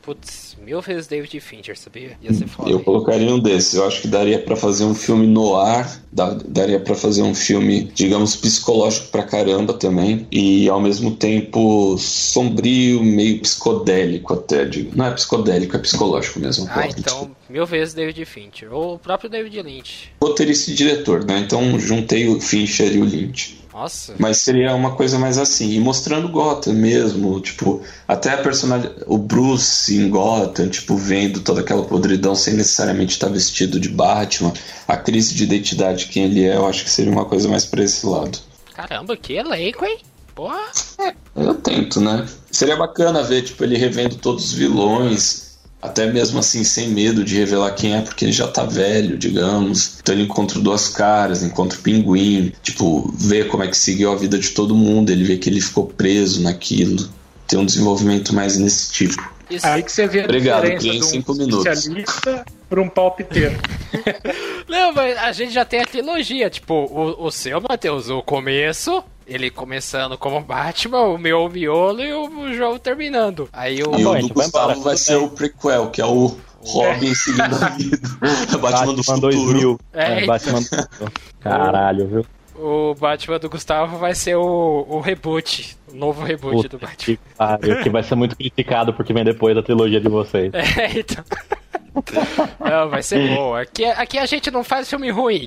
Putz, mil vezes David Fincher, sabia? Ia ser foda. Eu colocaria um desses. Eu acho que daria para fazer um filme no ar, daria para fazer um filme, digamos, psicológico pra caramba também, e ao mesmo tempo sombrio, meio psicodélico até. Não é psicodélico, é psicológico mesmo. Ah, então mil vezes David Fincher, ou o próprio David Lynch. Roteirista e diretor, né? Então juntei o Fincher e o Lynch. Nossa. Mas seria uma coisa mais assim, e mostrando Gotham mesmo, tipo, até a personalidade, o Bruce em Gotham, tipo, vendo toda aquela podridão sem necessariamente estar vestido de Batman, a crise de identidade quem ele é, eu acho que seria uma coisa mais pra esse lado. Caramba, que elenco, hein? Porra. É, eu tento, né? Seria bacana ver, tipo, ele revendo todos os vilões, até mesmo assim sem medo de revelar quem é, porque ele já tá velho, digamos. Então ele encontra duas caras, encontra o pinguim, tipo, vê como é que seguiu a vida de todo mundo, ele vê que ele ficou preso naquilo. Tem um desenvolvimento mais nesse tipo. Isso. Aí que você vê a Obrigado, diferença de um cinco minutos. especialista para um palpiteiro. Não, mas a gente já tem a trilogia. Tipo, o, o seu, Matheus, o começo. Ele começando como Batman, o meu o miolo e o João terminando. Aí o. E o do vai Gustavo embora, vai ser bem. o prequel, que é o Robin seguindo a vida. Batman do Batman futuro. 2000. É, É, Batman 2000. Caralho, viu? O Batman do Gustavo vai ser o, o reboot. O novo reboot do Puta Batman. que pariu, que vai ser muito criticado porque vem depois da trilogia de vocês. É, então. Não, vai ser bom. Aqui, aqui a gente não faz filme ruim.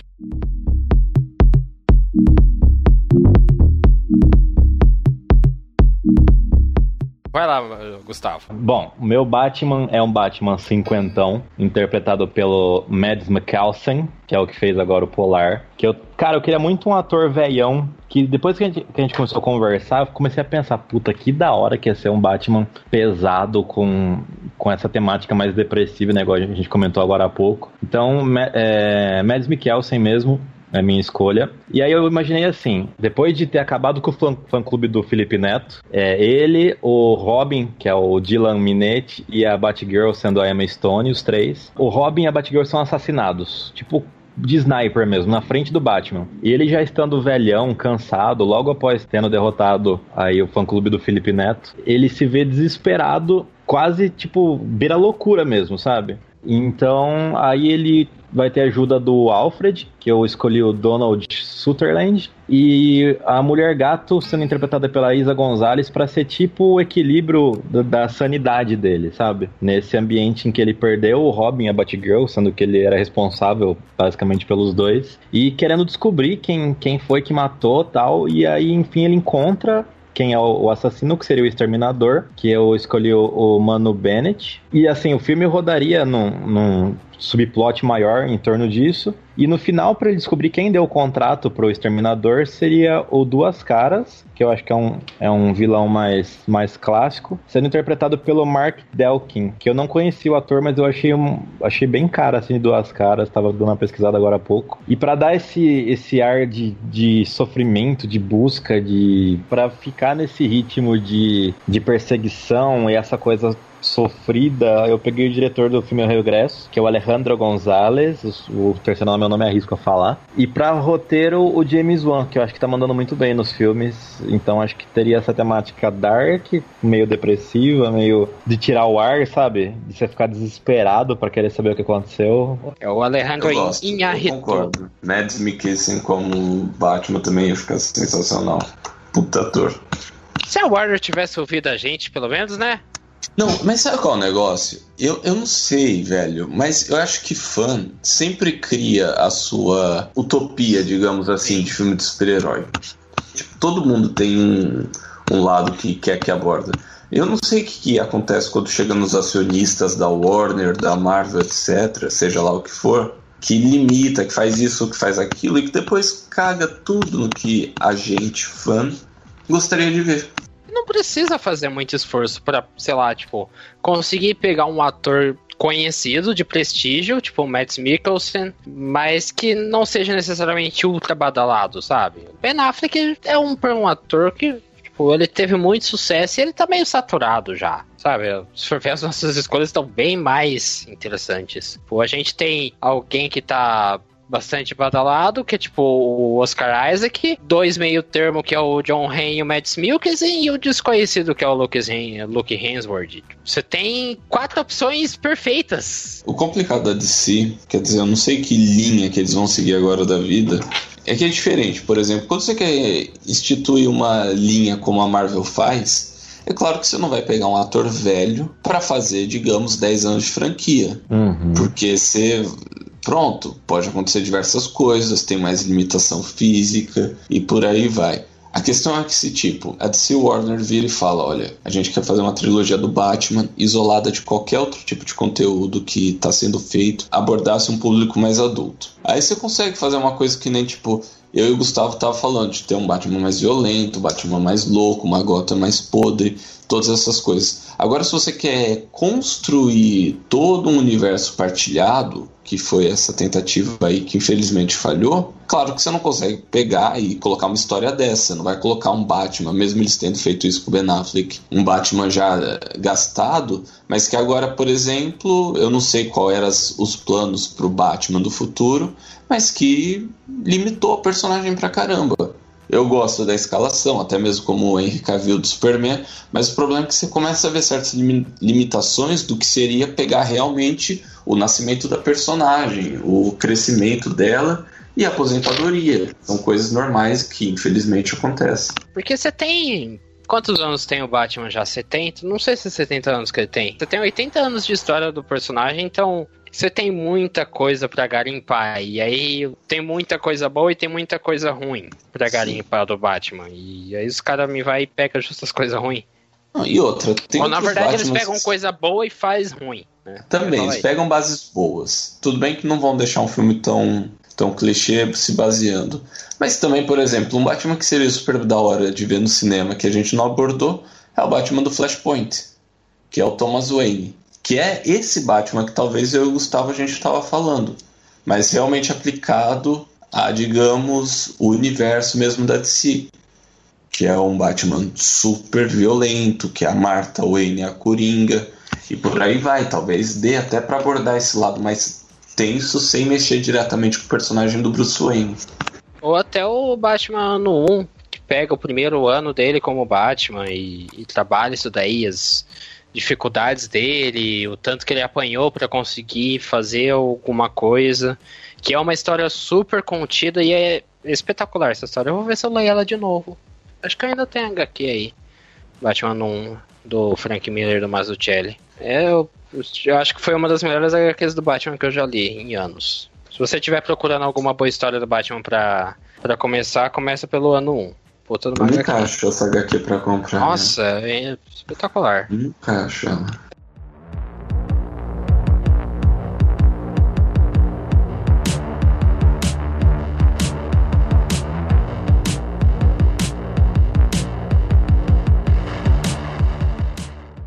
Vai lá, Gustavo. Bom, o meu Batman é um Batman cinquentão, interpretado pelo Mads Mikkelsen, que é o que fez agora o Polar. Que eu, cara, eu queria muito um ator velhão, que depois que a, gente, que a gente começou a conversar, eu comecei a pensar, puta, que da hora que ia ser um Batman pesado com, com essa temática mais depressiva, né, igual a gente comentou agora há pouco. Então, é, Mads Mikkelsen mesmo, a minha escolha. E aí eu imaginei assim, depois de ter acabado com o fã, fã clube do Felipe Neto, é ele, o Robin, que é o Dylan Minetti, e a Batgirl sendo a Emma Stone, os três. O Robin e a Batgirl são assassinados. Tipo, de sniper mesmo, na frente do Batman. E ele já estando velhão, cansado, logo após tendo derrotado aí o fã-clube do Felipe Neto, ele se vê desesperado, quase tipo, beira loucura mesmo, sabe? Então, aí ele vai ter ajuda do Alfred, que eu escolhi o Donald Sutherland, e a Mulher Gato sendo interpretada pela Isa Gonzalez para ser tipo o equilíbrio do- da sanidade dele, sabe? Nesse ambiente em que ele perdeu o Robin a Batgirl, sendo que ele era responsável basicamente pelos dois, e querendo descobrir quem, quem foi que matou tal, e aí enfim ele encontra quem é o o assassino, que seria o Exterminador, que eu escolhi o, o Mano Bennett. E assim, o filme rodaria num, num subplot maior em torno disso. E no final, para ele descobrir quem deu o contrato pro Exterminador, seria o Duas Caras, que eu acho que é um, é um vilão mais, mais clássico, sendo interpretado pelo Mark Delkin, que eu não conhecia o ator, mas eu achei, um, achei bem cara, assim, Duas Caras, tava dando uma pesquisada agora há pouco. E para dar esse, esse ar de, de sofrimento, de busca, de para ficar nesse ritmo de, de perseguição e essa coisa sofrida, eu peguei o diretor do filme O Regresso, que é o Alejandro Gonzalez, o, o terceiro nome eu não me arrisco a falar. E pra roteiro, o James Wan, que eu acho que tá mandando muito bem nos filmes. Então acho que teria essa temática dark, meio depressiva, meio de tirar o ar, sabe? De você ficar desesperado pra querer saber o que aconteceu. É o Alejandro Eu gosto, eu Inharrito. concordo. Mads Mikkelsen como Batman também ia ficar sensacional. Puta ator. Se a Warner tivesse ouvido a gente, pelo menos, né? Não, mas sabe qual é o negócio? Eu, eu não sei, velho, mas eu acho que fã sempre cria a sua utopia, digamos assim, de filme de super-herói. Tipo, todo mundo tem um, um lado que quer que aborda. Eu não sei o que, que acontece quando chega nos acionistas da Warner, da Marvel, etc., seja lá o que for, que limita, que faz isso, que faz aquilo, e que depois caga tudo no que a gente, fã, gostaria de ver. Não precisa fazer muito esforço pra, sei lá, tipo, conseguir pegar um ator conhecido, de prestígio, tipo o Mads Mikkelsen, mas que não seja necessariamente ultra badalado, sabe? Ben Affleck é um, um ator que, tipo, ele teve muito sucesso e ele tá meio saturado já, sabe? Se for ver, as nossas escolhas estão bem mais interessantes. Tipo, a gente tem alguém que tá bastante badalado, que é tipo o Oscar Isaac, dois meio termo que é o John Hamm e o Mads Mikkelsen e o desconhecido que é o Luke, Hem- Luke Hemsworth. Você tem quatro opções perfeitas. O complicado da DC, quer dizer, eu não sei que linha que eles vão seguir agora da vida, é que é diferente. Por exemplo, quando você quer instituir uma linha como a Marvel faz, é claro que você não vai pegar um ator velho para fazer, digamos, 10 anos de franquia. Uhum. Porque você. Pronto, pode acontecer diversas coisas, tem mais limitação física e por aí vai. A questão é que se tipo, a DC Warner vira e fala, olha, a gente quer fazer uma trilogia do Batman isolada de qualquer outro tipo de conteúdo que está sendo feito, abordasse um público mais adulto. Aí você consegue fazer uma coisa que nem tipo, eu e o Gustavo tava falando de ter um Batman mais violento, Batman mais louco, uma gota mais podre, todas essas coisas. Agora, se você quer construir todo um universo partilhado, que foi essa tentativa aí que infelizmente falhou, claro que você não consegue pegar e colocar uma história dessa. Não vai colocar um Batman, mesmo eles tendo feito isso com o Ben Affleck, um Batman já eh, gastado, mas que agora, por exemplo, eu não sei qual eram os planos para o Batman do futuro, mas que limitou o personagem pra caramba. Eu gosto da escalação, até mesmo como o Henry Cavill do Superman, mas o problema é que você começa a ver certas limitações do que seria pegar realmente o nascimento da personagem, o crescimento dela e a aposentadoria. São coisas normais que infelizmente acontecem. Porque você tem Quantos anos tem o Batman já? 70? Não sei se é 70 anos que ele tem. Você tem 80 anos de história do personagem, então você tem muita coisa para garimpar. E aí tem muita coisa boa e tem muita coisa ruim pra garimpar do Batman. E aí os caras me vai e pega justo as coisas ruins. E outra, tem Ou, na verdade Batmans... eles pegam coisa boa e faz ruim. Né? Também, eles pegam bases boas. Tudo bem que não vão deixar um filme tão, tão clichê se baseando. Mas também, por exemplo, um Batman que seria super da hora de ver no cinema que a gente não abordou é o Batman do Flashpoint, que é o Thomas Wayne que é esse Batman que talvez eu e o Gustavo a gente estava falando, mas realmente aplicado a, digamos, o universo mesmo da DC, que é um Batman super violento, que é a Martha Wayne a Coringa, e por aí vai, talvez dê até para abordar esse lado mais tenso sem mexer diretamente com o personagem do Bruce Wayne. Ou até o Batman ano 1, que pega o primeiro ano dele como Batman e, e trabalha isso daí, as dificuldades dele, o tanto que ele apanhou para conseguir fazer alguma coisa, que é uma história super contida e é espetacular essa história. Eu vou ver se eu leio ela de novo. Acho que ainda tem HQ aí. Batman 1 do Frank Miller do Mazzucchelli. É, eu, eu acho que foi uma das melhores HQs do Batman que eu já li em anos. Se você estiver procurando alguma boa história do Batman pra, pra começar, começa pelo ano 1. Puta do Nunca acho essa HQ pra comprar. Nossa, né? é espetacular. Nunca acho ela.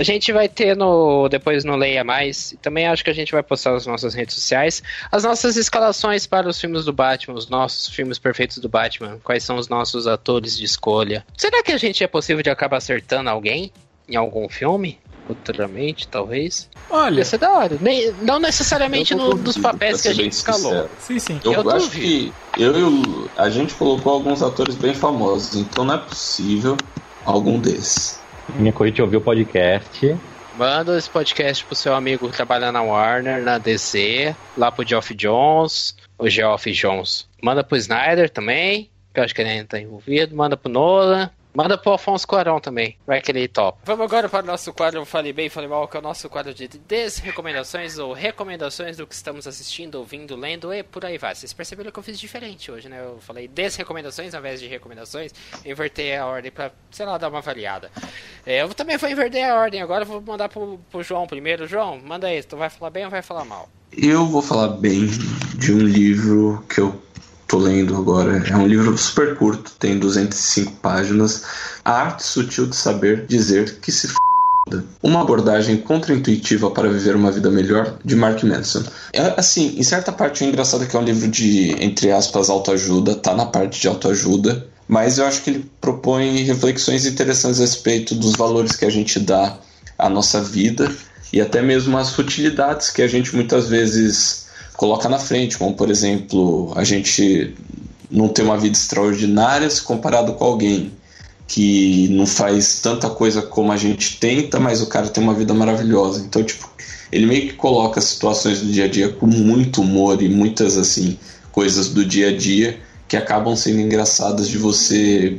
A gente vai ter no depois no Leia Mais, e também acho que a gente vai postar nas nossas redes sociais as nossas escalações para os filmes do Batman, os nossos filmes perfeitos do Batman, quais são os nossos atores de escolha. Será que a gente é possível de acabar acertando alguém em algum filme? Futuramente, talvez. Olha. Ia ser da hora. Nem, não necessariamente no, dos papéis que a gente escalou. Sim, sim. Eu, eu acho que eu e o, a gente colocou alguns atores bem famosos, então não é possível algum desses. Minha corrida de ouvir o podcast. Manda esse podcast pro seu amigo que trabalha na Warner, na DC, lá pro Geoff Jones, o Geoff Jones. Manda pro Snyder também, que eu acho que ele ainda tá envolvido. Manda pro Nolan, Manda pro Afonso Cuarão também. Vai que ele top. Vamos agora para o nosso quadro Falei Bem, Falei Mal, que é o nosso quadro de desrecomendações ou recomendações do que estamos assistindo, ouvindo, lendo e por aí vai. Vocês perceberam que eu fiz diferente hoje, né? Eu falei desrecomendações ao invés de recomendações. Invertei a ordem pra, sei lá, dar uma variada. É, eu também vou inverter a ordem agora. Vou mandar pro, pro João primeiro. João, manda aí. Tu vai falar bem ou vai falar mal? Eu vou falar bem de um livro que eu tô lendo agora. É um livro super curto, tem 205 páginas. A arte sutil de saber dizer que se f... Uma abordagem contraintuitiva para viver uma vida melhor, de Mark Manson. É, assim, em certa parte é engraçado que é um livro de, entre aspas, autoajuda, tá na parte de autoajuda, mas eu acho que ele propõe reflexões interessantes a respeito dos valores que a gente dá à nossa vida e até mesmo as futilidades que a gente muitas vezes coloca na frente, como por exemplo, a gente não ter uma vida extraordinária se comparado com alguém que não faz tanta coisa como a gente tenta, mas o cara tem uma vida maravilhosa. Então, tipo, ele meio que coloca situações do dia a dia com muito humor e muitas assim coisas do dia a dia que acabam sendo engraçadas de você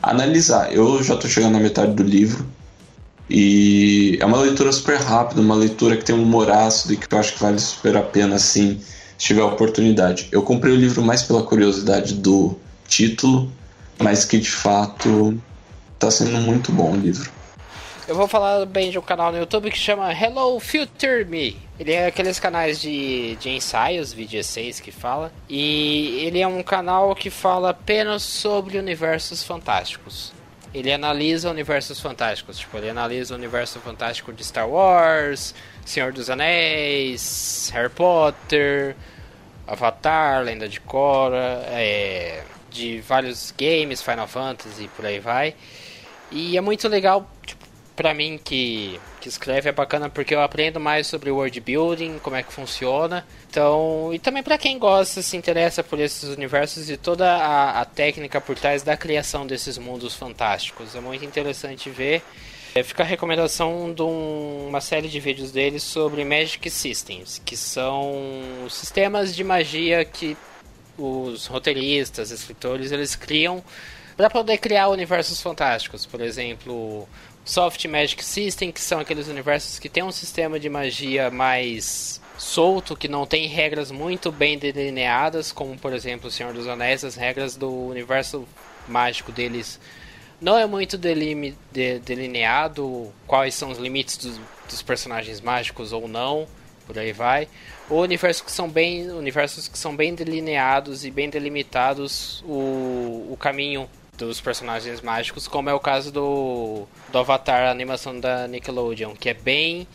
analisar. Eu já estou chegando na metade do livro e é uma leitura super rápida, uma leitura que tem um humor ácido e que eu acho que vale super a pena, assim, se tiver oportunidade. Eu comprei o livro mais pela curiosidade do título, mas que de fato está sendo muito bom o livro. Eu vou falar bem de um canal no YouTube que chama Hello Future Me. Ele é aqueles canais de, de ensaios, vídeo 6 que fala. E ele é um canal que fala apenas sobre universos fantásticos. Ele analisa universos fantásticos. Tipo, ele analisa o universo fantástico de Star Wars, Senhor dos Anéis, Harry Potter, Avatar, Lenda de Korra, é, de vários games, Final Fantasy, por aí vai. E é muito legal, tipo, pra mim que, que escreve é bacana porque eu aprendo mais sobre world building, como é que funciona. Então, e também para quem gosta, se interessa por esses universos e toda a, a técnica por trás da criação desses mundos fantásticos. É muito interessante ver. É, fica a recomendação de um, uma série de vídeos dele sobre Magic Systems, que são sistemas de magia que os roteiristas, escritores, eles criam para poder criar universos fantásticos. Por exemplo, Soft Magic System, que são aqueles universos que tem um sistema de magia mais solto, que não tem regras muito bem delineadas, como por exemplo o Senhor dos Anéis, as regras do universo mágico deles não é muito delime, de, delineado quais são os limites dos, dos, personagens mágicos ou não, por aí vai. Ou universos que são bem, universos que são bem delineados e bem delimitados o, o caminho dos personagens mágicos, como é o caso do, do Avatar, a animação da Nickelodeon, que é bem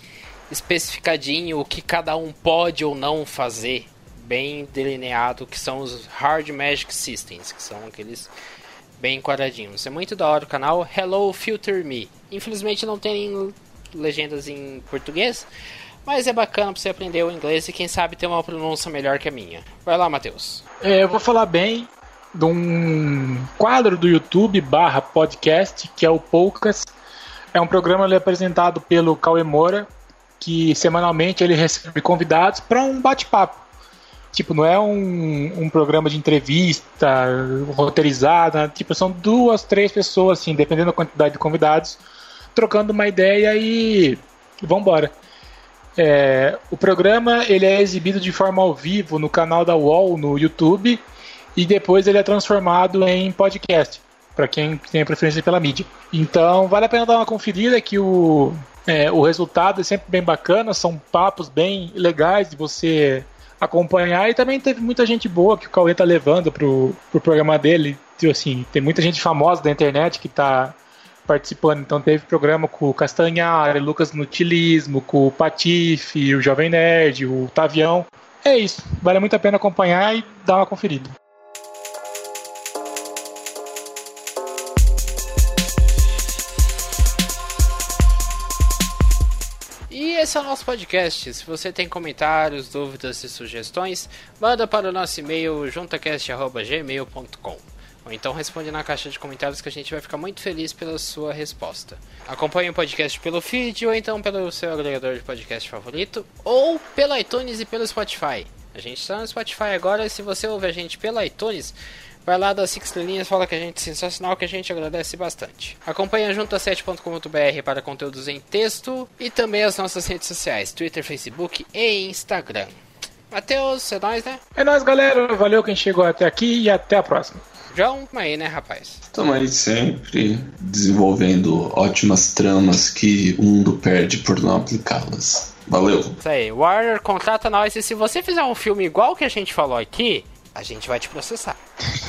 especificadinho o que cada um pode ou não fazer, bem delineado, que são os Hard Magic Systems, que são aqueles bem quadradinhos. É muito da hora o canal Hello Filter Me. Infelizmente não tem legendas em português, mas é bacana pra você aprender o inglês e quem sabe ter uma pronúncia melhor que a minha. Vai lá, Matheus. É, eu vou falar bem de um quadro do YouTube barra podcast, que é o Poucas. É um programa ali apresentado pelo Cauê Moura, que semanalmente ele recebe convidados para um bate-papo. Tipo, não é um, um programa de entrevista roteirizado, né? tipo, são duas, três pessoas, assim, dependendo da quantidade de convidados, trocando uma ideia e vambora. É, o programa ele é exibido de forma ao vivo no canal da UOL no YouTube e depois ele é transformado em podcast para quem tem a preferência pela mídia. Então vale a pena dar uma conferida que o, é, o resultado é sempre bem bacana, são papos bem legais de você acompanhar e também teve muita gente boa que o Cauê tá levando pro, pro programa dele. Tipo assim, tem muita gente famosa da internet que tá participando. Então teve programa com o Castanhari, Lucas Nutilismo, com o Patife, o Jovem Nerd, o Tavião. É isso, vale muito a pena acompanhar e dar uma conferida. Esse é o nosso podcast. Se você tem comentários, dúvidas e sugestões, manda para o nosso e-mail juntacast.gmail.com ou então responde na caixa de comentários que a gente vai ficar muito feliz pela sua resposta. Acompanhe o podcast pelo feed ou então pelo seu agregador de podcast favorito ou pelo iTunes e pelo Spotify. A gente está no Spotify agora e se você ouve a gente pelo iTunes, Vai lá das Six Linhas, fala que a gente é sensacional, que a gente agradece bastante. Acompanhe a junta7.com.br para conteúdos em texto e também as nossas redes sociais, Twitter, Facebook e Instagram. Matheus, é nóis, né? É nóis, galera. Valeu quem chegou até aqui e até a próxima. João, aí, né, rapaz? Estamos aí sempre desenvolvendo ótimas tramas que o mundo perde por não aplicá-las. Valeu. Isso aí. Warner, contrata nós. E se você fizer um filme igual que a gente falou aqui, a gente vai te processar.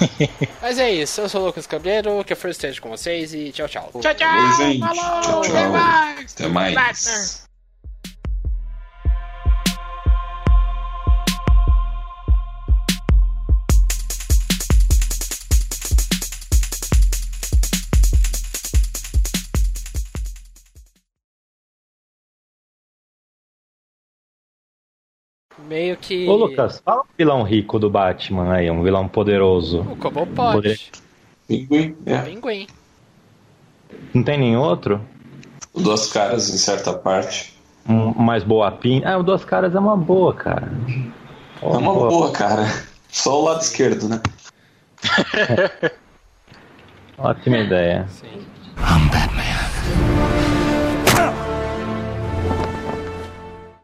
Mas é isso, eu sou o Lucas Cabreiro, que é First Stage com vocês e tchau, tchau. Tchau, tchau. Oi, gente. Falou, tchau, tchau. Até mais. Até mais. Meio que. Ô, Lucas, fala um vilão rico do Batman aí, um vilão poderoso. O Cobblepot. Poder... Pinguim, é. Pinguim. Não tem nenhum outro? O Duas Caras, em certa parte. Um mais boa pin. Ah, o Duas Caras é uma boa, cara. Oh, é uma boa. boa, cara. Só o lado esquerdo, né? Ótima ideia. Sim. I'm Batman.